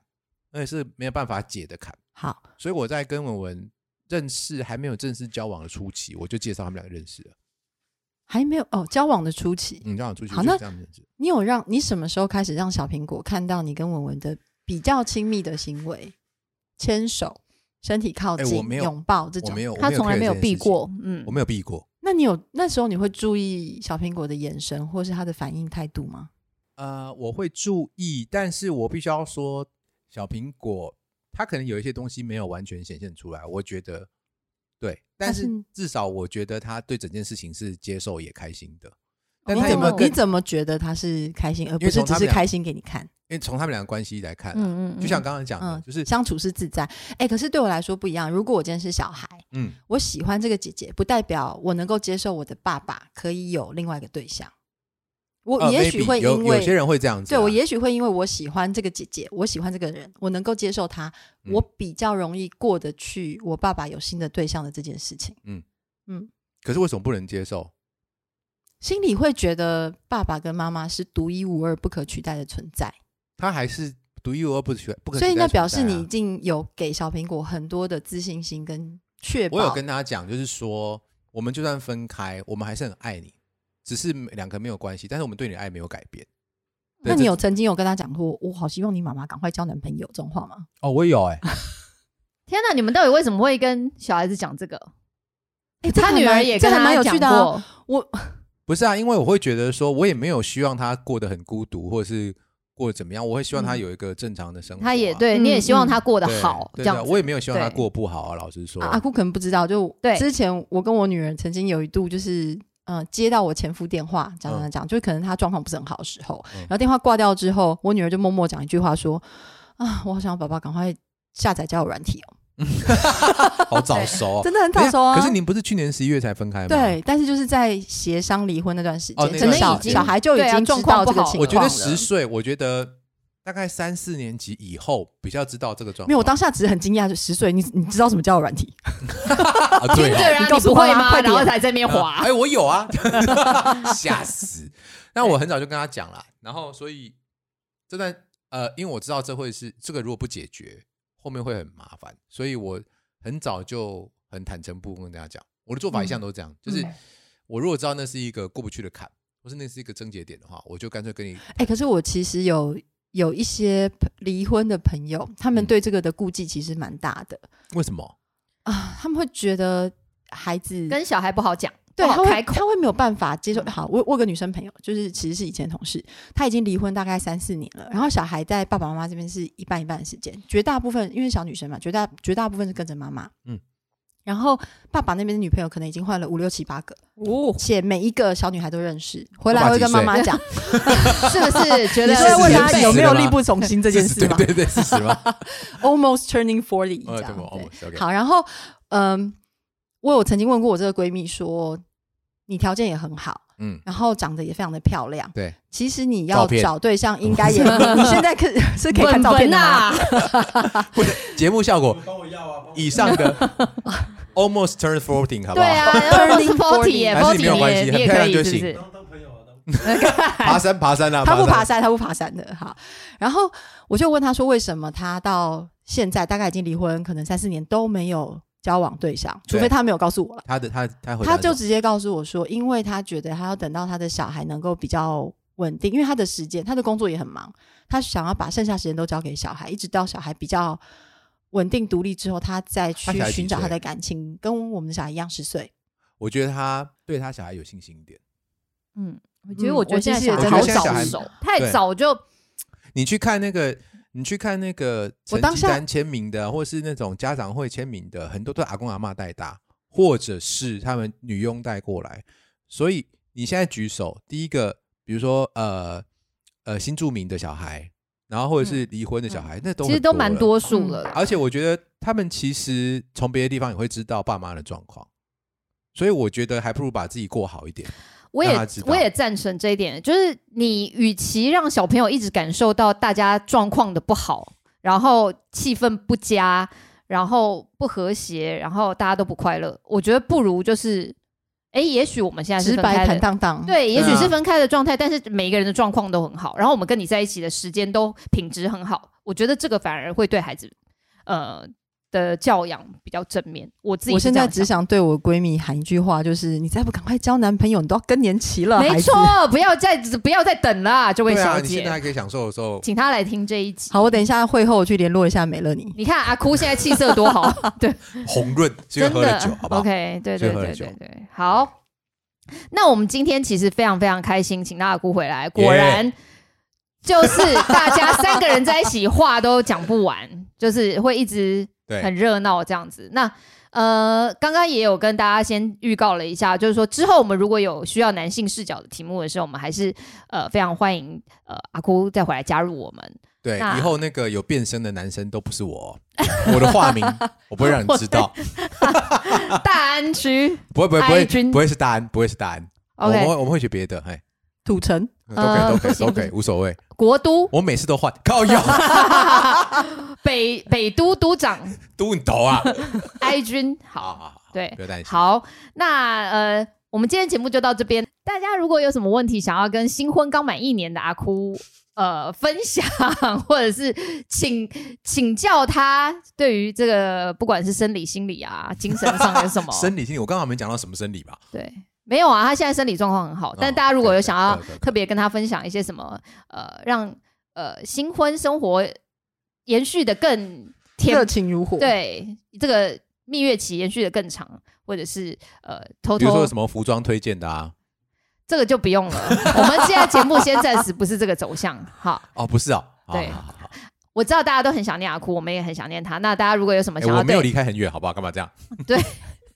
Speaker 1: 而且是没有办法解的坎，
Speaker 3: 好，
Speaker 1: 所以我在跟文文认识还没有正式交往的初期，我就介绍他们两个认识了。
Speaker 3: 还没有哦，交往的初期，
Speaker 1: 嗯，交往初期
Speaker 3: 好那
Speaker 1: 这样认识。
Speaker 3: 你有让你什么时候开始让小苹果看到你跟文文的比较亲密的行为？牵手、身体靠近、拥抱这种
Speaker 1: 没。有，
Speaker 2: 他从来没有避
Speaker 1: 避
Speaker 2: 过，嗯
Speaker 1: 我，没有避过。
Speaker 3: 那你有那时候你会注意小苹果的眼神或是他的反应态度吗？
Speaker 1: 呃，我会注意，但是我必须要说，小苹果它可能有一些东西没有完全显现出来，我觉得对，但是至少我觉得他对整件事情是接受也开心的。但
Speaker 3: 你怎么
Speaker 1: 他有没有更
Speaker 3: 你怎么觉得他是开心，而不是只是开心给你看？
Speaker 1: 因为从他们两个关系来看啊、
Speaker 2: 嗯嗯，
Speaker 1: 就像刚刚讲的，
Speaker 3: 嗯，
Speaker 1: 就是
Speaker 3: 相处是自在。哎、可是对我来说不一样。如果我今天是小孩，
Speaker 1: 嗯，
Speaker 3: 我喜欢这个姐姐，不代表我能够接受我的爸爸可以有另外一个对象。我
Speaker 1: 呃
Speaker 3: 也许会因为、
Speaker 1: 有有些人会这样子啊、
Speaker 3: 对我也许会因为我喜欢这个姐姐，我喜欢这个人，我能够接受他，
Speaker 1: 嗯
Speaker 3: 我比较容易过得去我爸爸有新的对象的这件事情。
Speaker 1: 嗯嗯可是为什么不能接受？
Speaker 3: 心里会觉得爸爸跟妈妈是独一无二、不可取代的存在，
Speaker 1: 他还是独一无二不取不可取代
Speaker 3: 所以那表示你已经有给小苹果很多的自信心跟确保。
Speaker 1: 我有跟大家讲，就是说，我们就算分开，我们还是很爱你，只是两个没有关系，但是我们对你的爱没有改变。
Speaker 3: 那你有曾经有跟他讲过，我好希望你妈妈赶快交男朋友这种话吗？
Speaker 1: 哦，我有哎、<laughs>
Speaker 2: 天哪，你们到底为什么会跟小孩子讲这个？
Speaker 3: 哎、这
Speaker 2: 他女儿也跟他讲
Speaker 3: 啊。
Speaker 2: 过，
Speaker 3: 我 <laughs>
Speaker 1: 不是啊，因为我会觉得说，我也没有希望他过得很孤独，或者是过得怎么样，我会希望他
Speaker 3: 嗯
Speaker 1: 有一个正常的生活啊、
Speaker 2: 他也对，
Speaker 3: 嗯
Speaker 2: 你也希望他过得好，这样子。
Speaker 1: 我也没有希望他
Speaker 2: 对
Speaker 1: 过不好啊。老实说，
Speaker 3: 啊阿姑可能不知道，就
Speaker 2: 对
Speaker 3: 之前我跟我女儿曾经有一度就是。嗯，接到我前夫电话，讲讲讲，就可能他状况不是很好的时候，
Speaker 1: 嗯
Speaker 3: 然后电话挂掉之后，我女儿就默默讲一句话说：“啊，我好想要爸爸赶快下载交友软体哦，<laughs>
Speaker 1: 好早熟、哦，
Speaker 3: 真的很早熟啊。”
Speaker 1: 可是您不是去年十一月才分开吗？，
Speaker 3: 对，但是就是在协商离婚那段时间，可能小
Speaker 1: 段时间
Speaker 3: 小孩就已经
Speaker 2: 状况不好
Speaker 3: 道这个情况
Speaker 1: 我觉得十岁，我觉得大概三四年级以后比较知道这个状况。
Speaker 3: 没有，我当下只是很惊讶，就十岁，你你知道什么交友软体？<laughs>
Speaker 1: 啊，对哦，
Speaker 2: 听着然后
Speaker 3: 你告诉
Speaker 2: 你不会吗？
Speaker 3: 快点
Speaker 2: 然后才在那边
Speaker 1: 啊
Speaker 2: 滑
Speaker 1: 哎、。我有啊，<laughs> 吓死！但我很早就跟他讲了，然后所以这段呃，因为我知道这会是这个如果不解决，后面会很麻烦，所以我很早就很坦诚不跟大家讲，我的做法一向都是这样，就是我如果知道那是一个过不去的坎，或是那是一个症结点的话，我就干脆跟你
Speaker 3: 哎、可是我其实有有一些离婚的朋友，他们
Speaker 1: 嗯
Speaker 3: 对这个的顾忌其实蛮大的
Speaker 1: 为什么？
Speaker 3: 啊，他们会觉得孩子
Speaker 2: 跟小孩不好讲，
Speaker 3: 对他会
Speaker 2: 开口。
Speaker 3: 他会没有办法接受。好，我我有个女生朋友，就是其实是以前同事，她已经离婚大概三四年了，然后小孩在爸爸妈妈这边是一半一半的时间，绝大部分因为小女生嘛，绝大绝大部分是跟着妈妈。
Speaker 1: 嗯，
Speaker 3: 然后爸爸那边的女朋友可能已经换了五六七八个，
Speaker 2: 哦，
Speaker 3: 且每一个小女孩都认识，回来会跟妈妈讲。<laughs>
Speaker 2: 是不是 <laughs> 觉得
Speaker 3: 问
Speaker 1: 是
Speaker 3: 她有没有力不从心这件事吗
Speaker 1: 对对对，是什么？？<laughs>
Speaker 3: Almost turning forty 这样。对。好，然后嗯，我有曾经问过我这个闺蜜说，你条件也很好，
Speaker 1: 嗯，
Speaker 3: 然后长得也非常的漂亮。
Speaker 1: 对，
Speaker 3: 其实你要找对象，应该也你 <laughs> 你现在可是可以看照片的吗？
Speaker 2: 呐，<laughs>
Speaker 1: 不是节目效果，
Speaker 4: 帮我要啊，
Speaker 1: 以上的 <laughs> almost turn fourteen，好不好？
Speaker 2: 对啊，然后是 forty 耶
Speaker 1: 还是你没有关系
Speaker 2: 你也你也
Speaker 1: 很漂
Speaker 2: 可以，
Speaker 1: 亮就是行？
Speaker 4: 当当朋友啊，当
Speaker 1: 爬山爬山啊，
Speaker 3: 他不爬
Speaker 1: 山，
Speaker 3: 山，他不爬山的。哈，然后我就问他说，为什么他到现在大概已经离婚，可能三四年都没有交往对象，除非他没有告诉我了。
Speaker 1: 他的他他回答
Speaker 3: 他就直接告诉我说，因为他觉得他要等到他的小孩能够比较稳定，因为他的时间，他的工作也很忙，他想要把剩下时间都交给小孩，一直到小孩比较稳定独立之后，他再去寻找他的感情，跟我们的小孩一样十岁。
Speaker 1: 我觉得他对他小孩有信心一点。
Speaker 2: 嗯，我觉得
Speaker 3: 嗯
Speaker 2: 我觉得现在小孩
Speaker 3: 其实也真的
Speaker 2: 好
Speaker 1: 我觉得现在小孩
Speaker 2: 早熟，太早就
Speaker 1: 你去看那个，你去看那个成绩单签名的，或是那种家长会签名的，很多都是阿公阿妈带大，或者是他们女佣带过来。所以你现在举手，第一个，比如说呃呃新住民的小孩，然后或者是离婚的小孩，那都
Speaker 2: 其实。都蛮多数了啦。
Speaker 1: 而且我觉得他们其实从别的地方也会知道爸妈的状况，所以我觉得还不如把自己过好一点。
Speaker 2: 我也我也赞成这一点，就是你与其让小朋友一直感受到大家状况的不好，然后气氛不佳，然后不和谐，然后大家都不快乐，我觉得不如就是，哎，也许我们现在是
Speaker 3: 直白坦
Speaker 2: 分开的。
Speaker 3: 荡荡，
Speaker 2: 对，也许是分开的状态，但是每一个人的状况都很好，然后我们跟你在一起的时间都品质很好，我觉得这个反而会对孩子，呃的教养比较正面。我自己
Speaker 3: 我现在只想对我闺蜜喊一句话，就是你再不赶快交男朋友，你都要更年期了。
Speaker 2: 没错，不要再不要再等了，这位
Speaker 1: 对啊，
Speaker 2: 小
Speaker 1: 你现在还，可以享受的时候，
Speaker 2: 请她来听这一集。
Speaker 3: 好，我等一下会后我去联络一下美乐你。
Speaker 2: 你看阿哭现在气色多好，<laughs> 对，
Speaker 1: 红润，
Speaker 2: 真的
Speaker 1: 喝了酒，好不好
Speaker 2: ？OK，对对对对对，好。那我们今天其实非常非常开心，请到阿姑回来，果然就是大家三个人在一起话都讲不完，就是会一直
Speaker 1: 对，
Speaker 2: 很热闹这样子。那呃，刚刚也有跟大家先预告了一下，就是说之后我们如果有需要男性视角的题目的时候，我们还是呃非常欢迎呃阿姑再回来加入我们。
Speaker 1: 对，以后那个有变身的男生都不是我哦，<laughs> 我的化名我不会让你知道，<laughs> <laughs>
Speaker 2: 大安区
Speaker 1: 不会不会不会不会是大安，不会是大安，我们会我们会学别的，嘿，
Speaker 3: 土城，
Speaker 1: 都可以
Speaker 2: 呃
Speaker 1: 都可以都可以 <laughs> 无所谓，
Speaker 2: 国都？
Speaker 1: 我每次都换，靠腰。<laughs>
Speaker 2: 北北都都长。
Speaker 1: 都你头啊，<laughs>
Speaker 2: 哀君，
Speaker 1: 好
Speaker 2: 好，
Speaker 1: 好好，
Speaker 2: 对
Speaker 1: 不要担心，
Speaker 2: 好，那呃，我们今天节目就到这边。大家如果有什么问题想要跟新婚刚满一年的阿哭呃分享，或者是请请教他对于这个不管是生理、心理啊、精神上有什么。
Speaker 1: 生理心理，我刚好没讲到什么生理吧？
Speaker 2: 对。没有啊，他现在身体状况很好，但
Speaker 1: 哦
Speaker 2: 大家如果有想要特别跟他分享一些什么，呃，让呃新婚生活延续的更甜
Speaker 3: 热情如火。，
Speaker 2: 对这个蜜月期延续的更长，或者是呃偷偷
Speaker 1: 比如说有什么服装推荐的啊？
Speaker 2: 这个就不用了。<laughs> 我们现在节目先暂时不是这个走向。好，
Speaker 1: 哦，不是哦，好
Speaker 2: 对
Speaker 1: 好好好
Speaker 2: 我知道大家都很想念阿哭，我们也很想念他。那大家如果有什么
Speaker 1: 哎我没有离开很远，好不好？干嘛这样？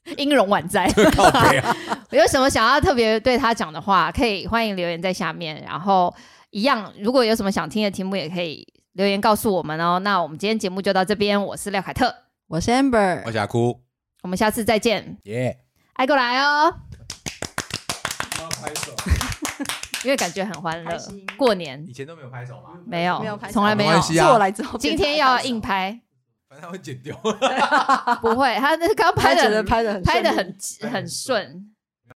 Speaker 1: <laughs>
Speaker 2: 音容宛在，<laughs>
Speaker 1: 靠背啊，<laughs>
Speaker 2: 有什么想要特别对他讲的话，可以欢迎留言在下面。然后一样，如果有什么想听的题目，也可以留言告诉我们哦。那我们今天节目就到这边，我是廖凯特，
Speaker 3: 我是 Amber，
Speaker 1: 我想哭，
Speaker 2: 我们下次再见，
Speaker 1: 耶！
Speaker 2: 爱过来哦，
Speaker 4: 要拍手，
Speaker 2: 因为感觉很欢乐
Speaker 3: 开心，
Speaker 2: 过年。
Speaker 1: 以前都没有拍手吗？
Speaker 2: 没有
Speaker 3: 没有拍手。
Speaker 2: 从来没有。
Speaker 1: 没关。系
Speaker 3: 是
Speaker 1: 啊
Speaker 3: 我来之后，
Speaker 2: 今天要硬，拍，
Speaker 1: 反正他会剪掉。<laughs>
Speaker 2: 不会，他那刚拍的
Speaker 3: 拍的很
Speaker 2: 拍的很很顺，